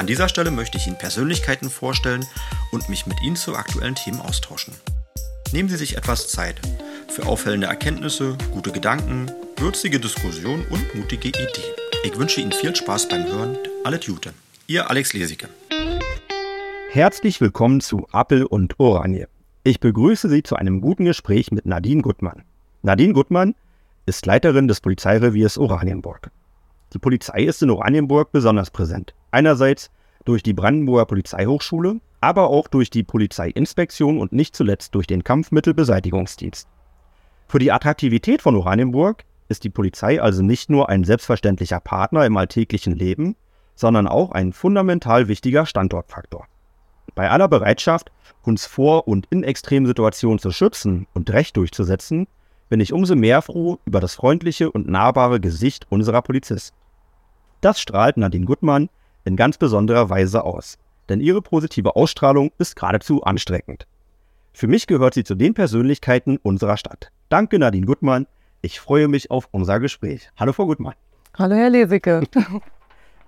An dieser Stelle möchte ich Ihnen Persönlichkeiten vorstellen und mich mit Ihnen zu aktuellen Themen austauschen. Nehmen Sie sich etwas Zeit für auffällende Erkenntnisse, gute Gedanken, würzige Diskussionen und mutige Ideen. Ich wünsche Ihnen viel Spaß beim Hören. Alles Gute. Ihr Alex Lesicke. Herzlich willkommen zu Appel und Oranje. Ich begrüße Sie zu einem guten Gespräch mit Nadine Gutmann. Nadine Gutmann ist Leiterin des Polizeireviers Oranienburg. Die Polizei ist in Oranienburg besonders präsent. Einerseits durch die Brandenburger Polizeihochschule, aber auch durch die Polizeiinspektion und nicht zuletzt durch den Kampfmittelbeseitigungsdienst. Für die Attraktivität von Oranienburg ist die Polizei also nicht nur ein selbstverständlicher Partner im alltäglichen Leben, sondern auch ein fundamental wichtiger Standortfaktor. Bei aller Bereitschaft, uns vor und in extremen Situationen zu schützen und Recht durchzusetzen, bin ich umso mehr froh über das freundliche und nahbare Gesicht unserer Polizisten. Das strahlt Nadine Gutmann in ganz besonderer Weise aus, denn ihre positive Ausstrahlung ist geradezu ansteckend. Für mich gehört sie zu den Persönlichkeiten unserer Stadt. Danke Nadine Gutmann, ich freue mich auf unser Gespräch. Hallo Frau Gutmann. Hallo Herr Lesicke.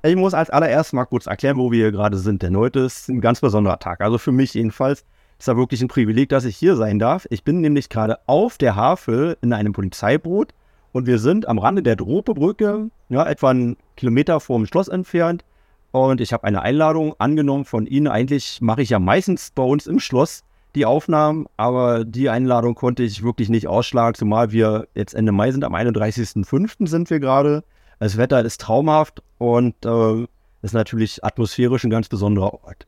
Ich muss als allererst mal kurz erklären, wo wir hier gerade sind, denn heute ist ein ganz besonderer Tag. Also für mich jedenfalls ist da wirklich ein Privileg, dass ich hier sein darf. Ich bin nämlich gerade auf der Havel in einem Polizeiboot und wir sind am Rande der Dropebrücke, ja, etwa einen Kilometer vom Schloss entfernt. Und ich habe eine Einladung angenommen von Ihnen. Eigentlich mache ich ja meistens bei uns im Schloss die Aufnahmen, aber die Einladung konnte ich wirklich nicht ausschlagen, zumal wir jetzt Ende Mai sind. Am 31.05. sind wir gerade. Das Wetter ist traumhaft und äh, ist natürlich atmosphärisch ein ganz besonderer Ort.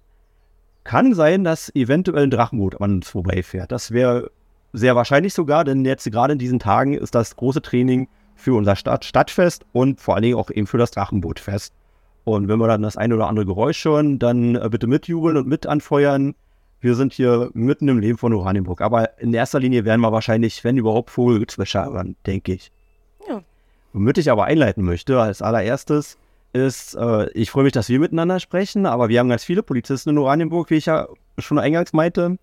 Kann sein, dass eventuell ein Drachenboot an uns vorbeifährt. Das wäre sehr wahrscheinlich sogar, denn jetzt gerade in diesen Tagen ist das große Training für unser Stadt Stadtfest und vor allen Dingen auch eben für das Drachenbootfest. Und wenn wir dann das eine oder andere Geräusch hören, dann äh, bitte mitjubeln und mit anfeuern. Wir sind hier mitten im Leben von Oranienburg. Aber in erster Linie werden wir wahrscheinlich, wenn überhaupt, Vogelgezwitscher hören, denke ich. Ja. Womit ich aber einleiten möchte, als allererstes, ist, äh, ich freue mich, dass wir miteinander sprechen, aber wir haben ganz viele Polizisten in Oranienburg, wie ich ja schon eingangs meinte.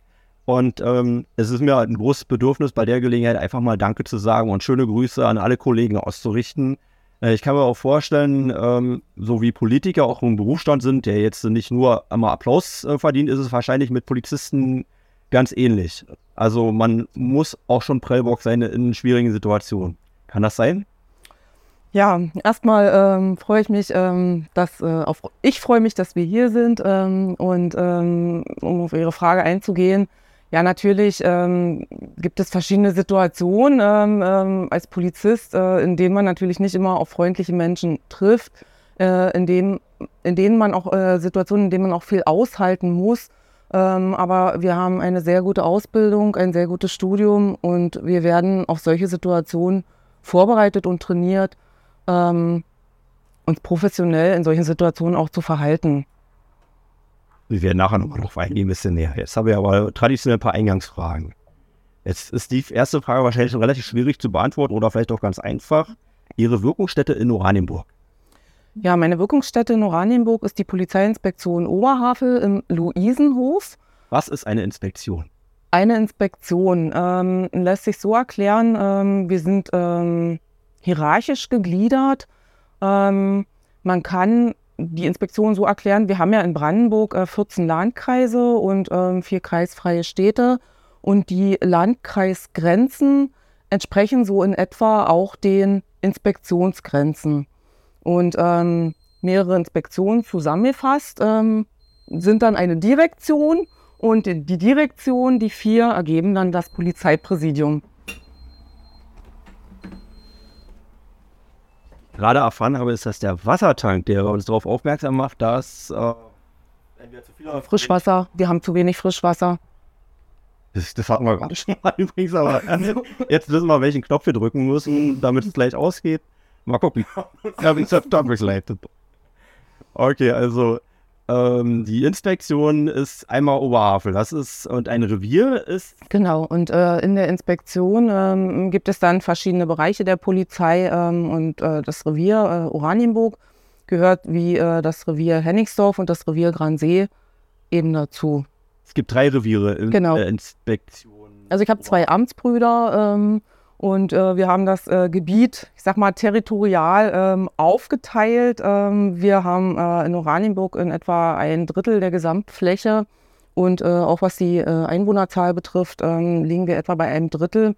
Und ähm, es ist mir ein großes Bedürfnis, bei der Gelegenheit einfach mal Danke zu sagen und schöne Grüße an alle Kollegen auszurichten. Äh, ich kann mir auch vorstellen, ähm, so wie Politiker auch im Berufsstand sind, der jetzt nicht nur einmal Applaus äh, verdient, ist es wahrscheinlich mit Polizisten ganz ähnlich. Also man muss auch schon Prellbock sein in schwierigen Situationen. Kann das sein? Ja, erstmal ähm, freue ich mich, ähm, dass äh, auf, ich freue mich, dass wir hier sind ähm, und ähm, um auf Ihre Frage einzugehen. Ja, natürlich ähm, gibt es verschiedene Situationen ähm, als Polizist, äh, in denen man natürlich nicht immer auf freundliche Menschen trifft, äh, in, denen, in denen man auch äh, Situationen, in denen man auch viel aushalten muss. aber wir haben eine sehr gute Ausbildung, ein sehr gutes Studium und wir werden auf solche Situationen vorbereitet und trainiert ähm, uns professionell in solchen Situationen auch zu verhalten. Wir werden nachher nochmal drauf eingehen, ein bisschen näher. Jetzt haben wir aber traditionell ein paar Eingangsfragen. Jetzt ist die erste Frage wahrscheinlich schon relativ schwierig zu beantworten oder vielleicht auch ganz einfach. Ihre Wirkungsstätte in Oranienburg? Ja, meine Wirkungsstätte in Oranienburg ist die Polizeiinspektion Oberhavel im Luisenhof. Was ist eine Inspektion? Eine Inspektion ähm, lässt sich so erklären, ähm, wir sind ähm, hierarchisch gegliedert. Ähm, man kann die Inspektion so erklären, wir haben ja in Brandenburg äh, 14 Landkreise und ähm, vier kreisfreie Städte und die Landkreisgrenzen entsprechen so in etwa auch den Inspektionsgrenzen. Und ähm, mehrere Inspektionen zusammengefasst ähm, sind dann eine Direktion und die Direktion, die vier, ergeben dann das Polizeipräsidium. Gerade erfahren habe, ist, dass der Wassertank, der uns darauf aufmerksam macht, dass äh, Frischwasser, wir haben zu wenig Frischwasser. Das, das hatten wir gerade schon mal übrigens, aber jetzt wissen wir, welchen Knopf wir drücken müssen, damit es gleich ausgeht. Mal gucken. ja, wie es Okay, also Ähm, die Inspektion ist einmal Oberhavel, das ist, und ein Revier ist. Genau, und äh, in der Inspektion ähm, gibt es dann verschiedene Bereiche der Polizei ähm, und äh, das Revier äh, Oranienburg gehört wie äh, das Revier Henningsdorf und das Revier Gransee eben dazu. Es gibt drei Reviere in Genau. der Inspektion. Also ich habe zwei Amtsbrüder ähm, und äh, wir haben das äh, Gebiet, ich sag mal, territorial ähm, aufgeteilt. Ähm, wir haben äh, in Oranienburg in etwa ein Drittel der Gesamtfläche und äh, auch was die äh, Einwohnerzahl betrifft, ähm, liegen wir etwa bei einem Drittel.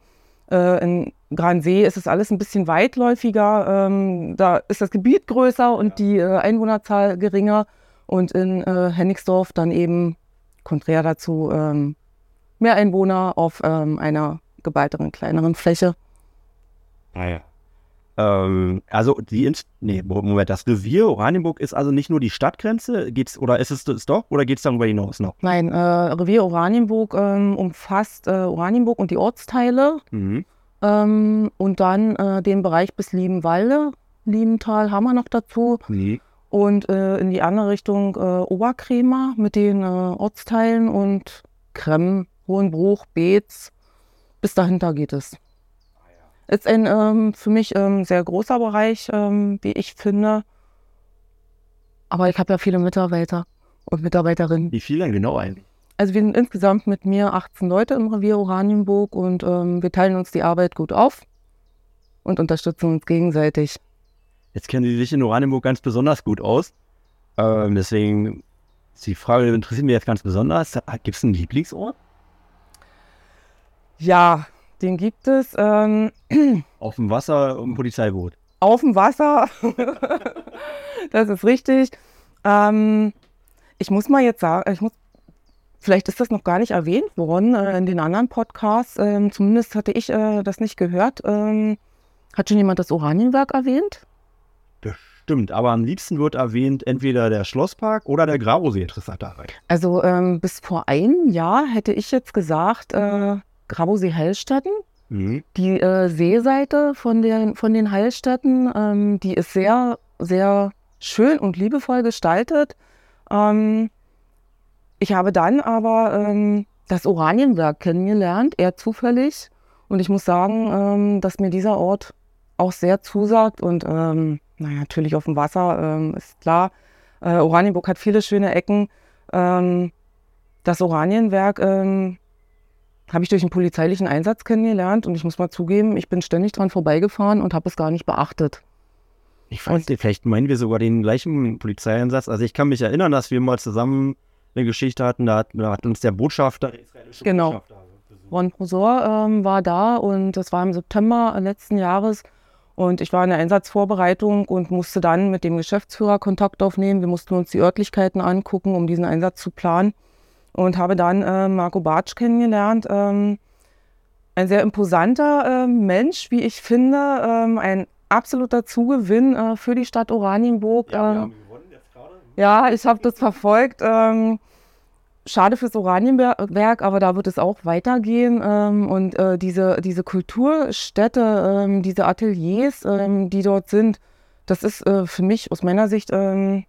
Äh, in Gransee ist es alles ein bisschen weitläufiger. Ähm, da ist das Gebiet größer und die Einwohnerzahl geringer. Und in Hennigsdorf dann eben konträr dazu ähm, mehr Einwohner auf einer geballteren, kleineren Fläche. Naja. Ähm, also die Ins nee, Moment, das Revier Oranienburg ist also nicht nur die Stadtgrenze, geht's, oder ist es das doch, oder geht es darüber hinaus noch? Nein, äh, Revier Oranienburg ähm, umfasst äh, Oranienburg und die Ortsteile Mhm. ähm, und dann äh, den Bereich bis Liebenwalde. Liebenthal haben wir noch dazu Nee. und äh, in die andere Richtung äh, Oberkremer mit den äh, Ortsteilen und Kremm, Hohenbruch, Beetz. Bis dahinter geht es. Ist ein ähm, für mich ähm, sehr großer Bereich, ähm, wie ich finde. Aber ich habe ja viele Mitarbeiter und Mitarbeiterinnen. Wie viel denn genau eigentlich? Also wir sind insgesamt mit mir 18 Leute im Revier Oranienburg und ähm, wir teilen uns die Arbeit gut auf und unterstützen uns gegenseitig. Jetzt kennen Sie sich in Oranienburg ganz besonders gut aus. Ähm, deswegen ist die Frage, die interessiert mich jetzt ganz besonders. Gibt es einen Lieblingsort? Ja, den gibt es ähm, Auf dem Wasser im Polizeiboot. auf dem Wasser. das ist richtig. Ähm, ich muss mal jetzt sagen, ich muss, vielleicht ist das noch gar nicht erwähnt worden äh, in den anderen Podcasts. Ähm, zumindest hatte ich äh, das nicht gehört. Ähm, hat schon jemand das Oranienwerk erwähnt? Stimmt, aber am liebsten wird erwähnt entweder der Schlosspark oder der Grabosee interessanterweise. Also ähm, bis vor einem Jahr hätte ich jetzt gesagt, äh, Grabosee Heilstätten. Mhm. Die äh, Seeseite von den, von den Heilstätten, ähm, die ist sehr, sehr schön und liebevoll gestaltet. Ähm, ich habe dann aber ähm, das Oranienwerk kennengelernt, eher zufällig. Und ich muss sagen, ähm, dass mir dieser Ort auch sehr zusagt. Und ähm, naja, natürlich auf dem Wasser ähm, ist klar. Äh, Oranienburg hat viele schöne Ecken. Ähm, das Oranienwerk habe ich durch einen polizeilichen Einsatz kennengelernt und ich muss mal zugeben, ich bin ständig dran vorbeigefahren und habe es gar nicht beachtet. Ich weiß nicht, vielleicht meinen wir sogar den gleichen Polizeieinsatz. Also ich kann mich erinnern, dass wir mal zusammen eine Geschichte hatten, da hat, da hat uns der Botschafter, der israelische Genau. Botschafter besucht. Ron Prosor ähm, war da und das war im September letzten Jahres und ich war in der Einsatzvorbereitung und musste dann mit dem Geschäftsführer Kontakt aufnehmen. Wir mussten uns die Örtlichkeiten angucken, um diesen Einsatz zu planen und habe dann äh, Marco Bartsch kennengelernt. Ähm, ein sehr imposanter ähm, Mensch, wie ich finde, ähm, ein absoluter Zugewinn äh, für die Stadt Oranienburg. Ja, ähm, ja, ich habe das verfolgt. Ähm, schade fürs Oranienwerk, aber da wird es auch weitergehen. Ähm, und äh, diese, diese Kulturstätte, ähm, diese Ateliers, die dort sind, das ist äh, für mich aus meiner Sicht, ähm,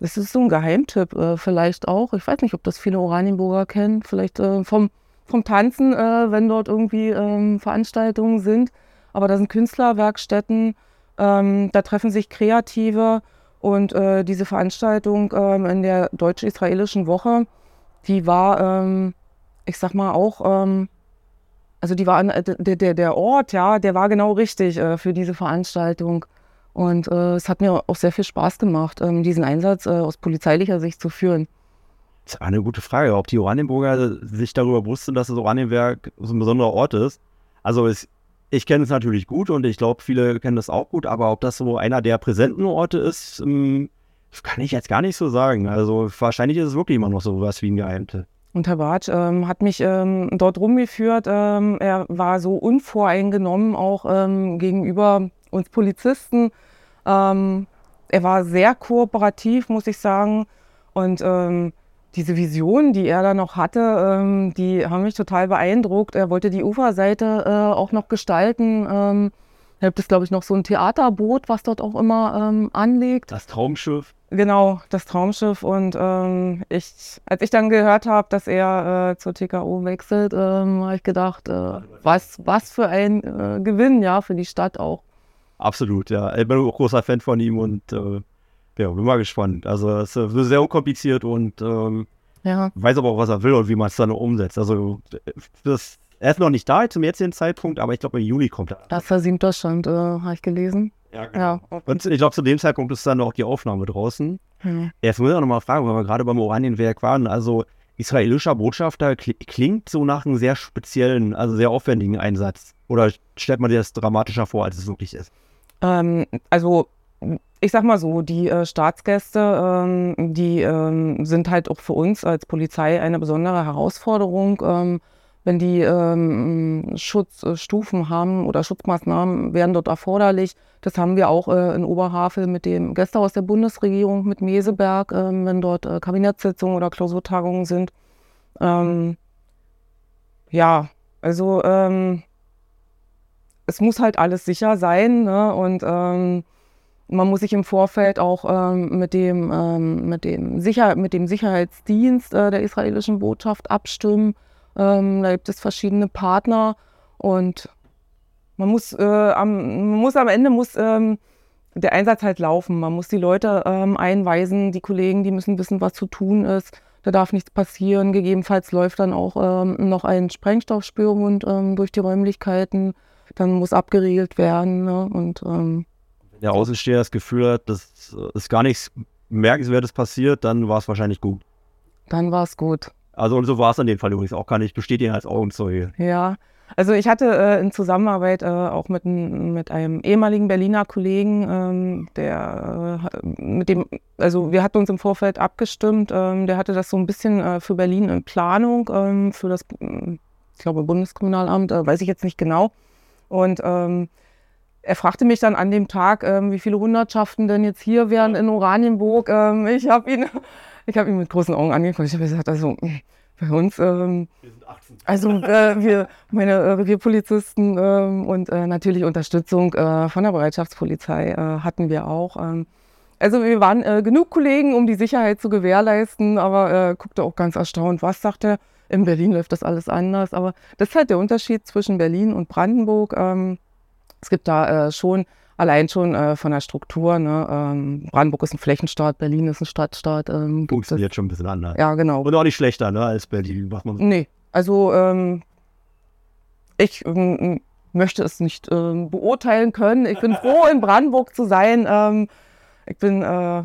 das ist so ein Geheimtipp äh, vielleicht auch. Ich weiß nicht, ob das viele Oranienburger kennen. Vielleicht äh, vom, vom Tanzen, äh, wenn dort irgendwie ähm, Veranstaltungen sind. Aber da sind Künstlerwerkstätten, ähm, da treffen sich Kreative. Und äh, diese Veranstaltung ähm, in der deutsch-israelischen Woche, die war, ähm, ich sag mal, auch, ähm, also die war, äh, der, der, der Ort, ja, der war genau richtig äh, für diese Veranstaltung. Und äh, es hat mir auch sehr viel Spaß gemacht, ähm, diesen Einsatz äh, aus polizeilicher Sicht zu führen. Das ist eine gute Frage, ob die Oranienburger sich darüber bewusst sind, dass das Oranienwerk so ein besonderer Ort ist. Also es, ich kenne es natürlich gut und ich glaube, viele kennen das auch gut, aber ob das so einer der präsenten Orte ist, ähm, kann ich jetzt gar nicht so sagen. Also wahrscheinlich ist es wirklich immer noch so was wie ein Geheimtipp. Und Herr Bartsch ähm, hat mich ähm, dort rumgeführt. Ähm, er war so unvoreingenommen auch ähm, gegenüber uns Polizisten. Ähm, er war sehr kooperativ, muss ich sagen. Und ähm, diese Visionen, die er da noch hatte, ähm, die haben mich total beeindruckt. Er wollte die Uferseite äh, auch noch gestalten. Ähm, Da gibt es, glaube ich, noch so ein Theaterboot, was dort auch immer ähm, anlegt. Das Traumschiff. Genau, das Traumschiff. Und ähm, ich, als ich dann gehört habe, dass er äh, zur TKO wechselt, ähm, habe ich gedacht, äh, was, was für ein äh, Gewinn, ja, für die Stadt auch. Absolut, ja. Ich bin auch großer Fan von ihm und äh, ja, bin mal gespannt. Also es ist sehr unkompliziert und ähm, ja. weiß aber auch, was er will und wie man es dann umsetzt. Also das, er ist noch nicht da zum jetzigen Zeitpunkt, aber ich glaube im Juli kommt er. Das war Stand, äh, habe ich gelesen. Ja, genau. Ja, okay. Und ich glaube, zu dem Zeitpunkt ist dann auch die Aufnahme draußen. Hm. Jetzt muss ich auch nochmal fragen, weil wir gerade beim Oranienwerk waren. Also israelischer Botschafter klingt so nach einem sehr speziellen, also sehr aufwendigen Einsatz. Oder stellt man dir das dramatischer vor, als es wirklich ist? Ähm, also ich sag mal so, die äh, Staatsgäste, ähm, die ähm, sind halt auch für uns als Polizei eine besondere Herausforderung. Ähm, wenn die ähm, Schutzstufen haben oder Schutzmaßnahmen werden dort erforderlich. Das haben wir auch äh, in Oberhavel mit dem Gästehaus der Bundesregierung, mit Meseberg, äh, wenn dort äh, Kabinettssitzungen oder Klausurtagungen sind. Ähm, ja, also ähm, es muss halt alles sicher sein ne? und ähm, man muss sich im Vorfeld auch ähm, mit, dem, ähm, mit, dem Sicher mit dem Sicherheitsdienst äh, der israelischen Botschaft abstimmen. Ähm, da gibt es verschiedene Partner und man muss, äh, am, man muss am Ende muss ähm, der Einsatz halt laufen. Man muss die Leute ähm, einweisen, die Kollegen, die müssen wissen, was zu tun ist. Da darf nichts passieren. Gegebenenfalls läuft dann auch noch ein Sprengstoffspürhund durch die Räumlichkeiten. Dann muss abgeriegelt werden. Ne? Und, ähm, Wenn der Außensteher das Gefühl hat, dass ist gar nichts Merkenswertes passiert, dann war es wahrscheinlich gut. Dann war es gut. Also und so war es in dem Fall übrigens auch, kann ich bestätigen als Augenzeuge. Ja, also ich hatte äh, in Zusammenarbeit äh, auch mit, mit einem ehemaligen Berliner Kollegen, ähm, der äh, mit dem, also wir hatten uns im Vorfeld abgestimmt, ähm, der hatte das so ein bisschen äh, für Berlin in Planung, ähm, für das, ich glaube, Bundeskriminalamt, äh, weiß ich jetzt nicht genau. Und ähm, er fragte mich dann an dem Tag, ähm, wie viele Hundertschaften denn jetzt hier wären in Oranienburg. Ähm, ich habe ihn ich habe ihn mit großen Augen angeguckt. Ich habe gesagt, also bei uns, ähm, wir sind 18. also äh, wir, meine äh, Revierpolizisten ähm, und äh, natürlich Unterstützung äh, von der Bereitschaftspolizei äh, hatten wir auch. Ähm, also wir waren äh, genug Kollegen, um die Sicherheit zu gewährleisten, aber er guckte auch ganz erstaunt, was sagt er? In Berlin läuft das alles anders, aber das ist halt der Unterschied zwischen Berlin und Brandenburg. Ähm, es gibt da schon allein schon äh, von der Struktur. Ne? Ähm, Brandenburg ist ein Flächenstaat, Berlin ist ein Stadtstaat. Ähm, Funktioniert schon ein bisschen anders. Ja, genau. Und auch nicht schlechter ne, als Berlin. Was man nee, also ähm, ich ähm, möchte es nicht ähm, beurteilen können. Ich bin froh, in Brandenburg zu sein. Ähm, ich bin äh,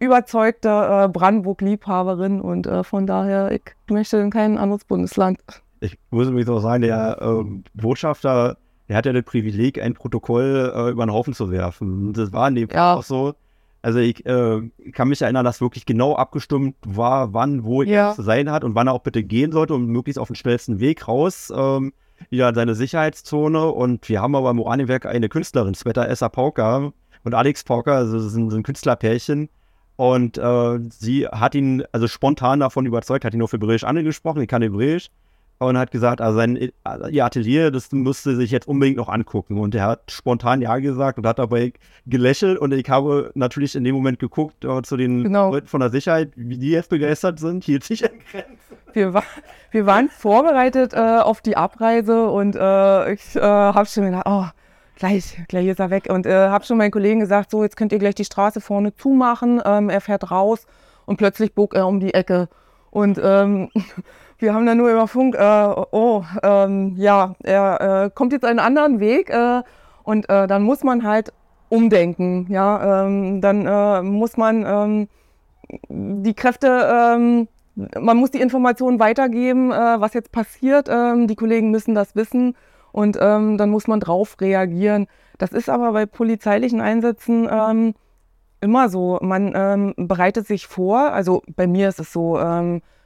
überzeugte äh, Brandenburg-Liebhaberin und äh, von daher, ich möchte in kein anderes Bundesland. Ich muss mich so sagen, der ähm, Botschafter der hat ja das Privileg, ein Protokoll äh, über den Haufen zu werfen. Das war in dem Fall ja. auch so. Also ich äh, kann mich erinnern, dass wirklich genau abgestimmt war, wann, wo ja. er zu sein hat und wann er auch bitte gehen sollte und möglichst auf den schnellsten Weg raus. Ähm, wieder in seine Sicherheitszone. Und wir haben aber im Oranienwerk eine Künstlerin, Sveta Essa Pauker und Alex Pauker, also das sind, sind Künstlerpärchen. Und äh, sie hat ihn also spontan davon überzeugt, hat ihn nur für Hebräisch angesprochen, ich kann Hebräisch und hat gesagt, also sein also ihr Atelier, das müsste sich jetzt unbedingt noch angucken. Und er hat spontan Ja gesagt und hat dabei gelächelt. Und ich habe natürlich in dem Moment geguckt uh, zu den genau. Leuten von der Sicherheit, wie die jetzt begeistert sind, hielt sich in Grenzen. Wir, war, wir waren vorbereitet äh, auf die Abreise und äh, ich äh, habe schon gedacht, oh, gleich, gleich ist er weg. Und äh, habe schon meinen Kollegen gesagt, so, jetzt könnt ihr gleich die Straße vorne zumachen. Ähm, er fährt raus und plötzlich bog er um die Ecke. Und ähm, wir haben dann nur über Funk, äh, oh, ähm, ja, er äh, kommt jetzt einen anderen Weg äh, und äh, dann muss man halt umdenken, ja, ähm, dann äh, muss man ähm, die Kräfte, ähm, man muss die Informationen weitergeben, äh, was jetzt passiert, ähm, die Kollegen müssen das wissen und ähm, dann muss man drauf reagieren. Das ist aber bei polizeilichen Einsätzen immer so, man bereitet sich vor, also bei mir ist es so,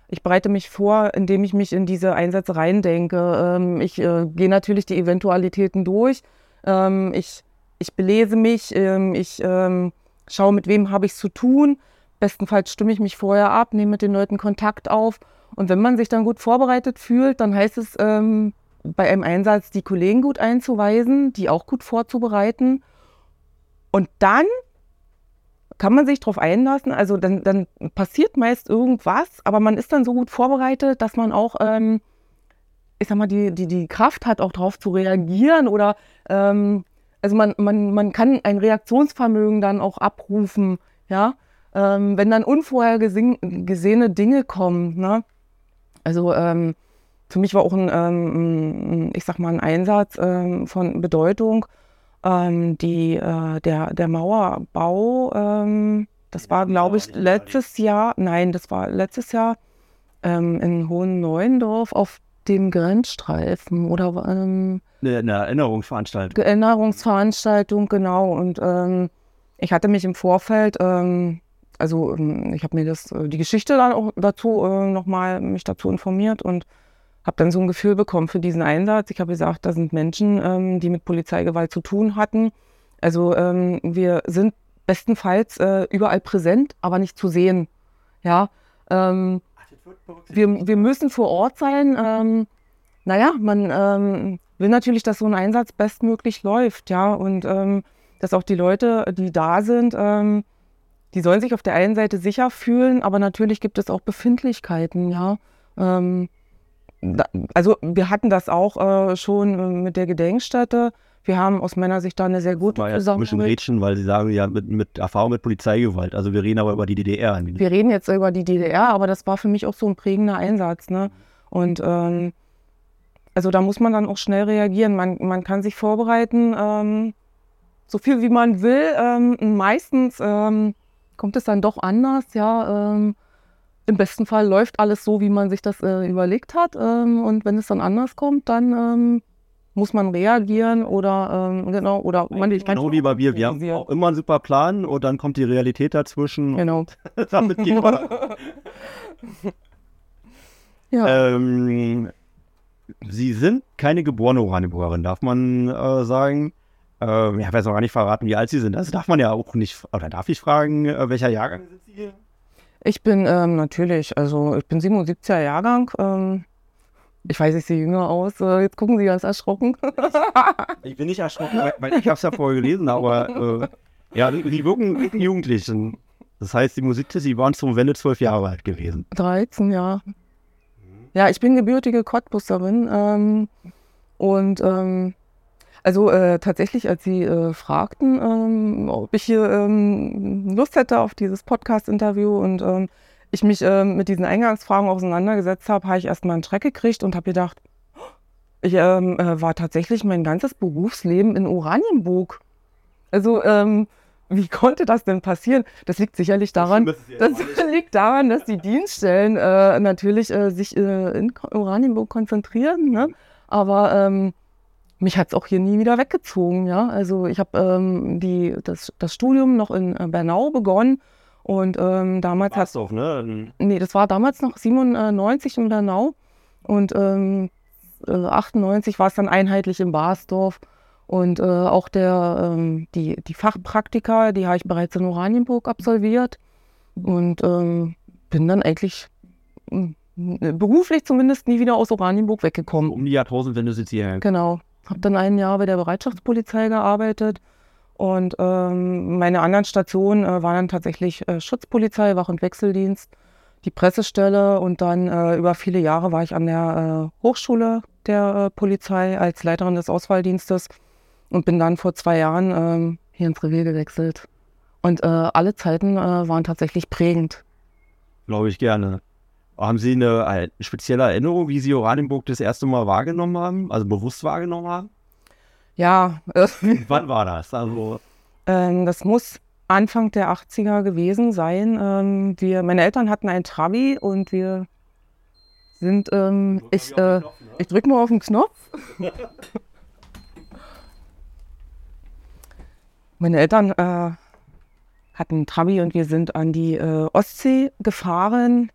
ich bereite mich vor, indem ich mich in diese Einsätze reindenke. Ähm, ich äh, gehe natürlich die Eventualitäten durch. Ähm, ich, ich belese mich. Ähm, ich ähm, schaue, mit wem habe ich es zu tun. Bestenfalls stimme ich mich vorher ab, nehme mit den Leuten Kontakt auf. Und wenn man sich dann gut vorbereitet fühlt, dann heißt es, ähm, bei einem Einsatz die Kollegen gut einzuweisen, die auch gut vorzubereiten. Und dann kann man sich darauf einlassen. Also dann, dann passiert meist irgendwas, aber man ist dann so gut vorbereitet, dass man auch, ähm, ich sag mal, die, die, die Kraft hat, auch darauf zu reagieren oder ähm, also man, man, man kann ein Reaktionsvermögen dann auch abrufen, ja, ähm, wenn dann unvorhergesehene Dinge kommen. Ne? Also ähm, für mich war auch ein, ähm, ich sag mal, ein Einsatz ähm, von Bedeutung. Ähm, die, äh, der, der Mauerbau, ähm, das war, glaube ich, letztes Jahr, nein, das war letztes Jahr ähm, in Hohen Neuendorf auf dem Grenzstreifen oder ähm, eine, Erinnerungsveranstaltung. Erinnerungsveranstaltung, genau. Und ähm, ich hatte mich im Vorfeld, ähm, also ähm, ich habe mir das, äh, die Geschichte dann auch dazu äh, nochmal mich dazu informiert und habe dann so ein Gefühl bekommen für diesen Einsatz. Ich habe gesagt, da sind Menschen, ähm, die mit Polizeigewalt zu tun hatten. Also ähm, wir sind bestenfalls äh, überall präsent, aber nicht zu sehen. Ja, ähm, wir, wir müssen vor Ort sein. Ähm, naja, man ähm, will natürlich, dass so ein Einsatz bestmöglich läuft, ja, und ähm, dass auch die Leute, die da sind, ähm, die sollen sich auf der einen Seite sicher fühlen, aber natürlich gibt es auch Befindlichkeiten, ja. Also wir hatten das auch äh, schon äh, mit der Gedenkstätte. Wir haben aus meiner Sicht da eine sehr gute das war Zusammenarbeit. Ein bisschen Rätschen, weil Sie sagen ja mit, mit Erfahrung mit Polizeigewalt. Also wir reden aber über die DDR. Wir reden jetzt über die DDR, aber das war für mich auch so ein prägender Einsatz. Ne? Und ähm, also da muss man dann auch schnell reagieren. Man, man kann sich vorbereiten, ähm, so viel wie man will. Ähm, meistens ähm, kommt es dann doch anders, ja. Ähm, im besten Fall läuft alles so, wie man sich das äh, überlegt hat. Ähm, und wenn es dann anders kommt, dann ähm, muss man reagieren oder ähm, genau oder man nicht. Genau wie bei mir. Wir haben auch immer einen super Plan und dann kommt die Realität dazwischen. Genau. damit geht man. ja. Ähm, Sie sind keine geborene Oranienburgerin, darf man äh, sagen. Äh, ja, weiß auch gar nicht verraten, wie alt Sie sind. Das darf man ja auch nicht, oder darf ich fragen, äh, welcher Jahrgang sind Sie? Ich bin ähm, natürlich, also ich bin 77er Jahrgang. Ähm, ich weiß, ich sehe jünger aus. Äh, jetzt gucken Sie ganz erschrocken. ich, bin nicht erschrocken, weil, ich habe es ja vorher gelesen, aber äh, ja, die wirken Jugendlichen. Das heißt, die Musik, Sie waren zum Wende zwölf Jahre alt gewesen. 13, ja. Ja, ich bin gebürtige Cottbusserin ähm, und ähm, also äh, tatsächlich, als Sie äh, fragten, ähm, ob ich hier ähm, Lust hätte auf dieses Podcast-Interview und ähm, ich mich ähm, mit diesen Eingangsfragen auseinandergesetzt habe, habe ich erstmal einen Schreck gekriegt und habe gedacht, ich ähm, äh, war tatsächlich mein ganzes Berufsleben in Oranienburg. Also ähm, wie konnte das denn passieren? Das liegt sicherlich daran, das liegt daran, dass die Dienststellen äh, natürlich äh, sich äh, in Oranienburg konzentrieren. Ne? Aber ähm, mich hat es auch hier nie wieder weggezogen. Ja? Also ich habe ähm, das, das Studium noch in äh, Bernau begonnen und ähm, damals hat doch, ne? Nee, das war damals noch 97 in Bernau und ähm, 98 äh, war es dann einheitlich in Basdorf. Und äh, auch der, ähm, die, die Fachpraktika, die habe ich bereits in Oranienburg absolviert. Und ähm, bin dann eigentlich hm, beruflich zumindest nie wieder aus Oranienburg weggekommen. Um die Jahrtausendwende Sie ja. Genau. Habe dann ein Jahr bei der Bereitschaftspolizei gearbeitet und ähm, meine anderen Stationen äh, waren dann tatsächlich äh, Schutzpolizei, Wach- und Wechseldienst, die Pressestelle und dann äh, über viele Jahre war ich an der äh, Hochschule der äh, Polizei als Leiterin des Auswahldienstes und bin dann vor zwei Jahren ähm, hier ins Revier gewechselt. Und äh, alle Zeiten waren tatsächlich prägend. Glaube ich gerne. Haben Sie eine, eine, spezielle Erinnerung, wie Sie Oranienburg das erste Mal wahrgenommen haben, also bewusst wahrgenommen haben? Ja. Äh, Wann war das? Also ähm, das muss Anfang der 80er gewesen sein. Ähm, wir, meine Eltern hatten ein Trabi und wir sind, ähm, ich, äh, Knopf, ne? ich drücke mal auf den Knopf. meine Eltern äh, hatten ein Trabi und wir sind an die äh, Ostsee gefahren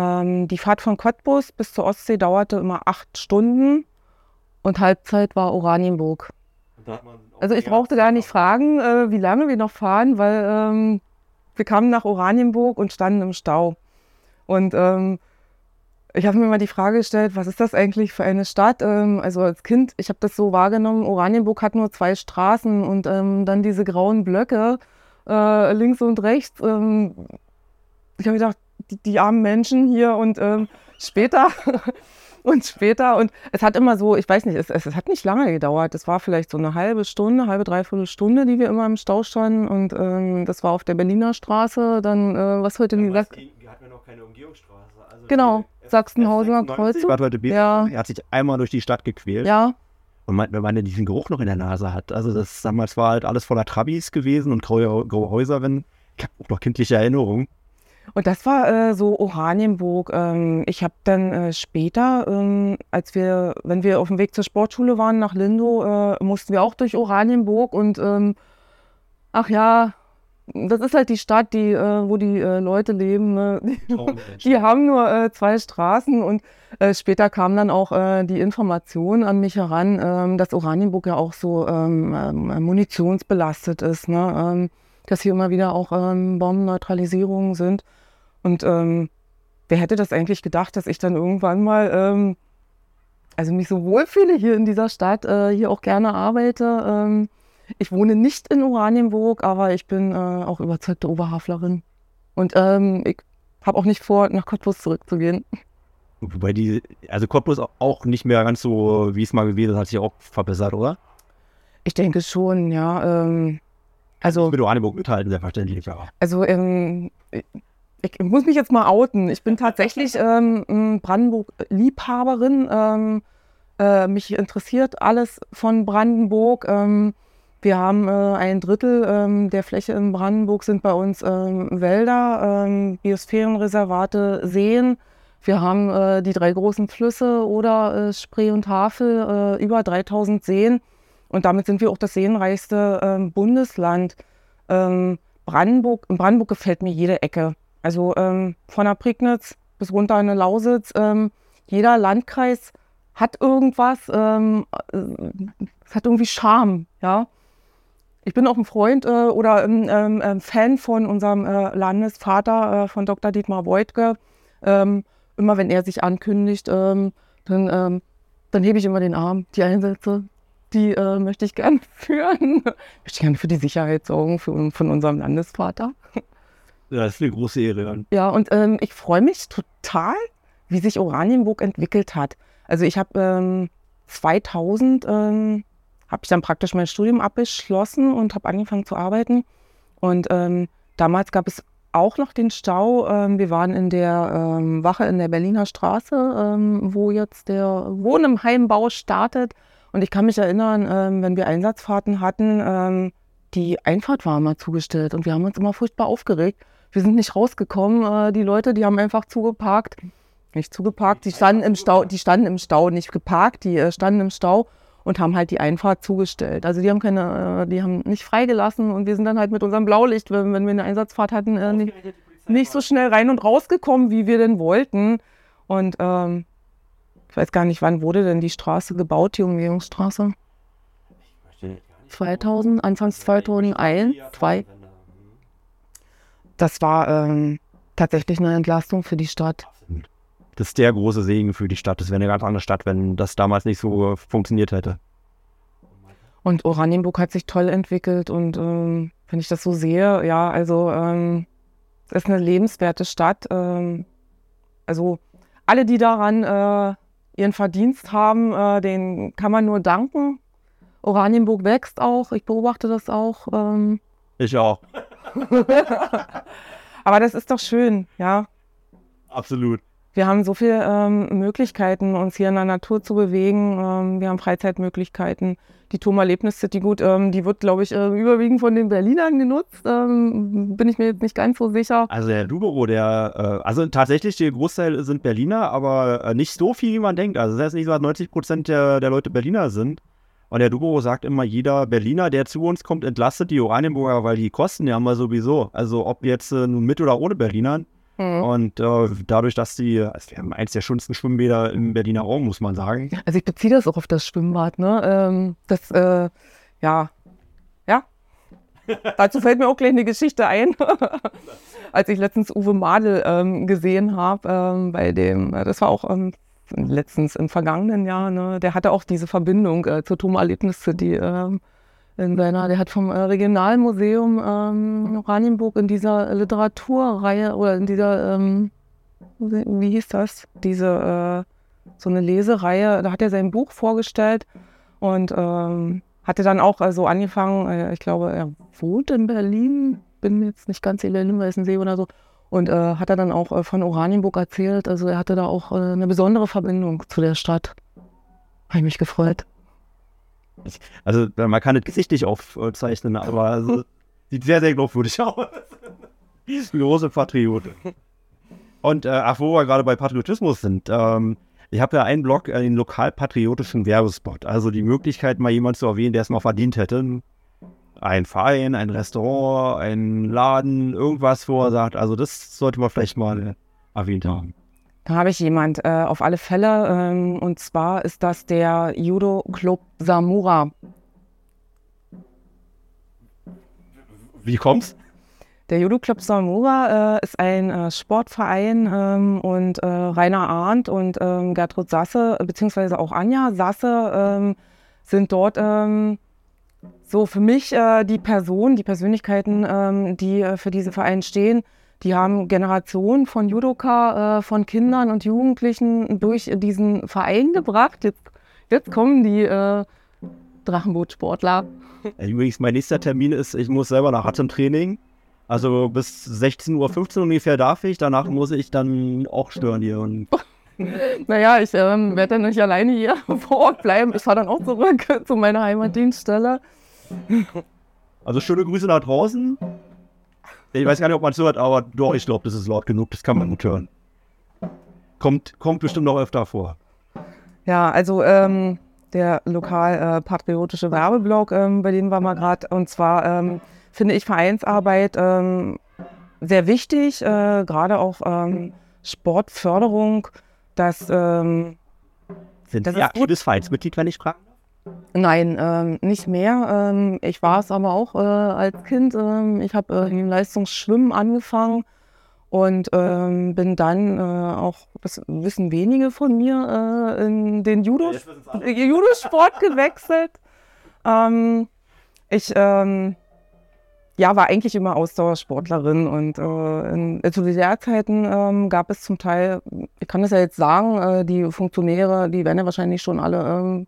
ähm, die Fahrt von Cottbus bis zur Ostsee dauerte immer acht Stunden und Halbzeit war Oranienburg. Also ich brauchte gar nicht fragen, äh, wie lange wir noch fahren, weil ähm, wir kamen nach Oranienburg und standen im Stau. Und ähm, ich habe mir mal die Frage gestellt, was ist das eigentlich für eine Stadt? Ähm, also als Kind, ich habe das so wahrgenommen, Oranienburg hat nur zwei Straßen und ähm, dann diese grauen Blöcke äh, links und rechts. Ähm, ich habe gedacht, die, die, armen Menschen hier und ähm, später und später und es hat immer so, ich weiß nicht, es, es, hat nicht lange gedauert. Es war vielleicht so eine halbe Stunde, halbe, dreiviertel Stunde, die wir immer im Stau standen und ähm, das war auf der Berliner Straße. Dann, äh, was heute die Hatten wir noch keine Umgehungsstraße. Also genau, Sachsenhausener Kreuzung. Ja. Er hat sich einmal durch die Stadt gequält. Ja. Und man, wenn man diesen Geruch noch in der Nase hat. Also das damals war halt alles voller Trabis gewesen und graue, graue Häuser, wenn ich habe noch kindliche Erinnerungen. Und das war äh, so Oranienburg. Ähm, ich habe dann äh, später, ähm, als wir, wenn wir auf dem Weg zur Sportschule waren nach Lindo, äh, mussten wir auch durch Oranienburg und ähm, ach ja, das ist halt die Stadt, die, äh, wo die äh, Leute leben. Ne? Die, die, haben nur äh, zwei Straßen und später kam dann auch die Information an mich heran, ähm, dass Oranienburg ja auch so ähm, ähm, munitionsbelastet ist. Ne? dass hier immer wieder auch Bombenneutralisierungen sind. Und ähm, wer hätte das eigentlich gedacht, dass ich dann irgendwann mal, ähm, also mich so wohlfühle hier in dieser Stadt, äh, hier auch gerne arbeite. Ähm, ich wohne nicht in Oranienburg, aber ich bin äh, auch überzeugte Oberhaflerin. Und ähm, ich habe auch nicht vor, nach Cottbus zurückzugehen. Wobei die, also Cottbus auch nicht mehr ganz so, wie es mal gewesen ist, hat sich auch verbessert, oder? Ich denke schon, ja. Ähm, also, mit Oranienburg mithalten, selbstverständlich. Ja. Also ähm, ich muss mich jetzt mal outen. Ich bin tatsächlich ähm, Brandenburg-Liebhaberin. Ähm, äh, mich interessiert alles von Brandenburg. Ähm, wir haben äh, ein Drittel ähm, der Fläche in Brandenburg sind bei uns ähm, Wälder, ähm, Biosphärenreservate, Seen. Wir haben äh, die drei großen Flüsse oder äh, Spree und Havel, äh, über 3000 Seen. Und damit sind wir auch das seenreichste Bundesland. Brandenburg, in Brandenburg gefällt mir jede Ecke. Also ähm, von der Prignitz bis runter in der Lausitz. Ähm, jeder Landkreis hat irgendwas, ähm, äh, es hat irgendwie Charme, ja. Ich bin auch ein Freund äh, oder ein ähm, ähm, Fan von unserem äh, Landesvater, äh, von Dr. Dietmar Woidke. Ähm, immer wenn er sich ankündigt, dann, dann hebe ich immer den Arm. Die Einsätze, die äh, möchte ich gerne führen. möchte ich gerne für die Sicherheit sorgen für, von unserem Landesvater. Das ist eine große Ehre. Ja, und ähm, ich freue mich total, wie sich Oranienburg entwickelt hat. Also ich habe ähm, 2000 ähm, habe ich dann praktisch mein Studium abgeschlossen und habe angefangen zu arbeiten. Und ähm, damals gab es auch noch den Stau. Ähm, wir waren in der ähm, Wache in der Berliner Straße, wo jetzt der Wohnheimbau startet. Und ich kann mich erinnern, wenn wir Einsatzfahrten hatten, die Einfahrt war immer zugestellt und wir haben uns immer furchtbar aufgeregt wir sind nicht rausgekommen. Äh, die Leute, die haben einfach zugeparkt. Nicht zugeparkt, die standen im Stau, die standen im Stau, nicht geparkt, die äh, standen im Stau und haben halt die Einfahrt zugestellt. Also die haben keine, äh, die haben nicht freigelassen und wir sind dann halt mit unserem Blaulicht, wenn, wenn wir eine Einsatzfahrt hatten, nicht, nicht, so schnell rein und rausgekommen, wie wir denn wollten. Und ähm, ich weiß gar nicht, wann wurde denn die Straße gebaut, die Umgehungsstraße? 2000, Anfangs 2001, 2 das war ähm, tatsächlich eine Entlastung für die Stadt. Das ist der große Segen für die Stadt. Das wäre eine ganz andere Stadt, wenn das damals nicht so funktioniert hätte. Und Oranienburg hat sich toll entwickelt und ähm, wenn ich das so sehe, ja, also ähm, es ist eine lebenswerte Stadt. Ähm, also alle, die daran äh, ihren Verdienst haben, äh, denen kann man nur danken. Oranienburg wächst auch, ich beobachte das auch. Ähm. ich auch. Aber das ist doch schön, ja. Absolut. Wir haben so viele ähm, Möglichkeiten, uns hier in der Natur zu bewegen. Ähm, wir haben Freizeitmöglichkeiten. Die Thoma Erlebnis City, gut, ähm, die wird, glaube ich, äh, überwiegend von den Berlinern genutzt. Ähm, bin ich mir jetzt nicht ganz so sicher. Also der Dubero, der, äh, also tatsächlich, der Großteil sind Berliner, aber äh, nicht so viel, wie man denkt. Also das heißt nicht so, dass 90 Prozent der, der Leute Berliner sind. Und der Duboro sagt immer, jeder Berliner, der zu uns kommt, entlastet die Oranienburger, weil die kosten ja immer sowieso. Also ob jetzt äh, nun mit oder ohne Berlinern. Mhm. Und äh, dadurch, dass die, also wir haben eins der schönsten Schwimmbäder im Berliner Raum, muss man sagen. Also ich beziehe das auch auf das Schwimmbad, ne? Ähm, das, äh, ja, ja. Dazu fällt mir auch gleich eine Geschichte ein. Als ich letztens Uwe Madel ähm, gesehen habe, ähm, bei dem, äh, das war auch ähm, letztens im vergangenen Jahr, ne, der hatte auch diese Verbindung äh, zur Turm Erlebnis City. Ähm, in seiner, der hat vom äh, Regionalmuseum ähm, Oranienburg in dieser Literaturreihe oder in dieser, ähm, wie hieß das? Diese, äh, so eine Lesereihe, da hat er sein Buch vorgestellt und ähm, hatte dann auch äh, so angefangen, äh, ich glaube, er wohnt in Berlin, bin jetzt nicht ganz in Lindenweißensee oder so. Und äh, hat er dann auch äh, von Oranienburg erzählt. Also er hatte da auch äh, eine besondere Verbindung zu der Stadt. Habe ich mich gefreut. Also man kann das Gesicht nicht aufzeichnen, aber also, sieht sehr, sehr glaubwürdig aus. Große Patriote. Und äh, ach, wo wir gerade bei Patriotismus sind, ähm, ich habe ja einen Blog, äh, den lokalpatriotischen Werbespot. Also die Möglichkeit, mal jemanden zu erwähnen, der es mal verdient hätte. Ein Verein, ein Restaurant, ein Laden, irgendwas, wo er sagt, also das sollte man vielleicht mal erwähnt haben. Da habe ich jemand, äh, auf alle Fälle. Ähm, und zwar ist das der Judo Club Samura. Wie kommt's? Der Judo Club Samura äh, ist ein äh, Sportverein ähm, und äh, Rainer Arndt und ähm, Gertrud Sasse, beziehungsweise auch Anja Sasse, ähm, sind dort ähm, so für mich äh, die Personen, die Persönlichkeiten, ähm, die äh, für diesen Verein stehen. Die haben Generationen von Judoka, äh, von Kindern und Jugendlichen durch diesen Verein gebracht. Jetzt, jetzt kommen die äh, Drachenbootsportler. Übrigens, mein nächster Termin ist, ich muss selber nach Atemtraining. Also bis 16.15 Uhr ungefähr darf ich. Danach muss ich dann auch stören hier. Und naja, ich ähm, werde dann nicht alleine hier vor Ort bleiben. Ich fahre dann auch zurück zu meiner Heimatdienststelle. Also schöne Grüße nach draußen. Ich weiß gar nicht, ob man es hört, aber doch, ich glaube, das ist laut genug, das kann man gut hören. Kommt, kommt bestimmt noch öfter vor. Ja, also ähm, der lokal-patriotische äh, Werbeblock, ähm, bei dem waren wir gerade. Und zwar ähm, finde ich Vereinsarbeit ähm, sehr wichtig, äh, gerade auch ähm, Sportförderung. Das, ähm, Sind das Sie aktives Vereinsmitglied, wenn ich frage? Nein, ähm, nicht mehr. Ähm, ich war es aber auch äh, als Kind. Ähm, ich habe äh, im Leistungsschwimmen angefangen und ähm, bin dann äh, auch, das wissen wenige von mir, äh, in den Judo, Judosport gewechselt. Ähm, ich ähm, ja, war eigentlich immer Ausdauersportlerin und äh, in, zu DDR-Zeiten gab es zum Teil, ich kann das ja jetzt sagen, äh, die Funktionäre, die werden ja wahrscheinlich schon alle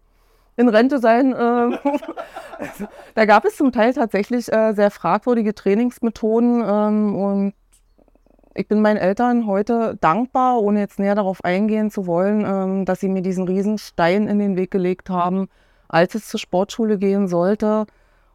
in Rente sein. Äh, da gab es zum Teil tatsächlich äh, sehr fragwürdige Trainingsmethoden ähm, und ich bin meinen Eltern heute dankbar, ohne jetzt näher darauf eingehen zu wollen, ähm, dass sie mir diesen riesen Stein in den Weg gelegt haben, als es zur Sportschule gehen sollte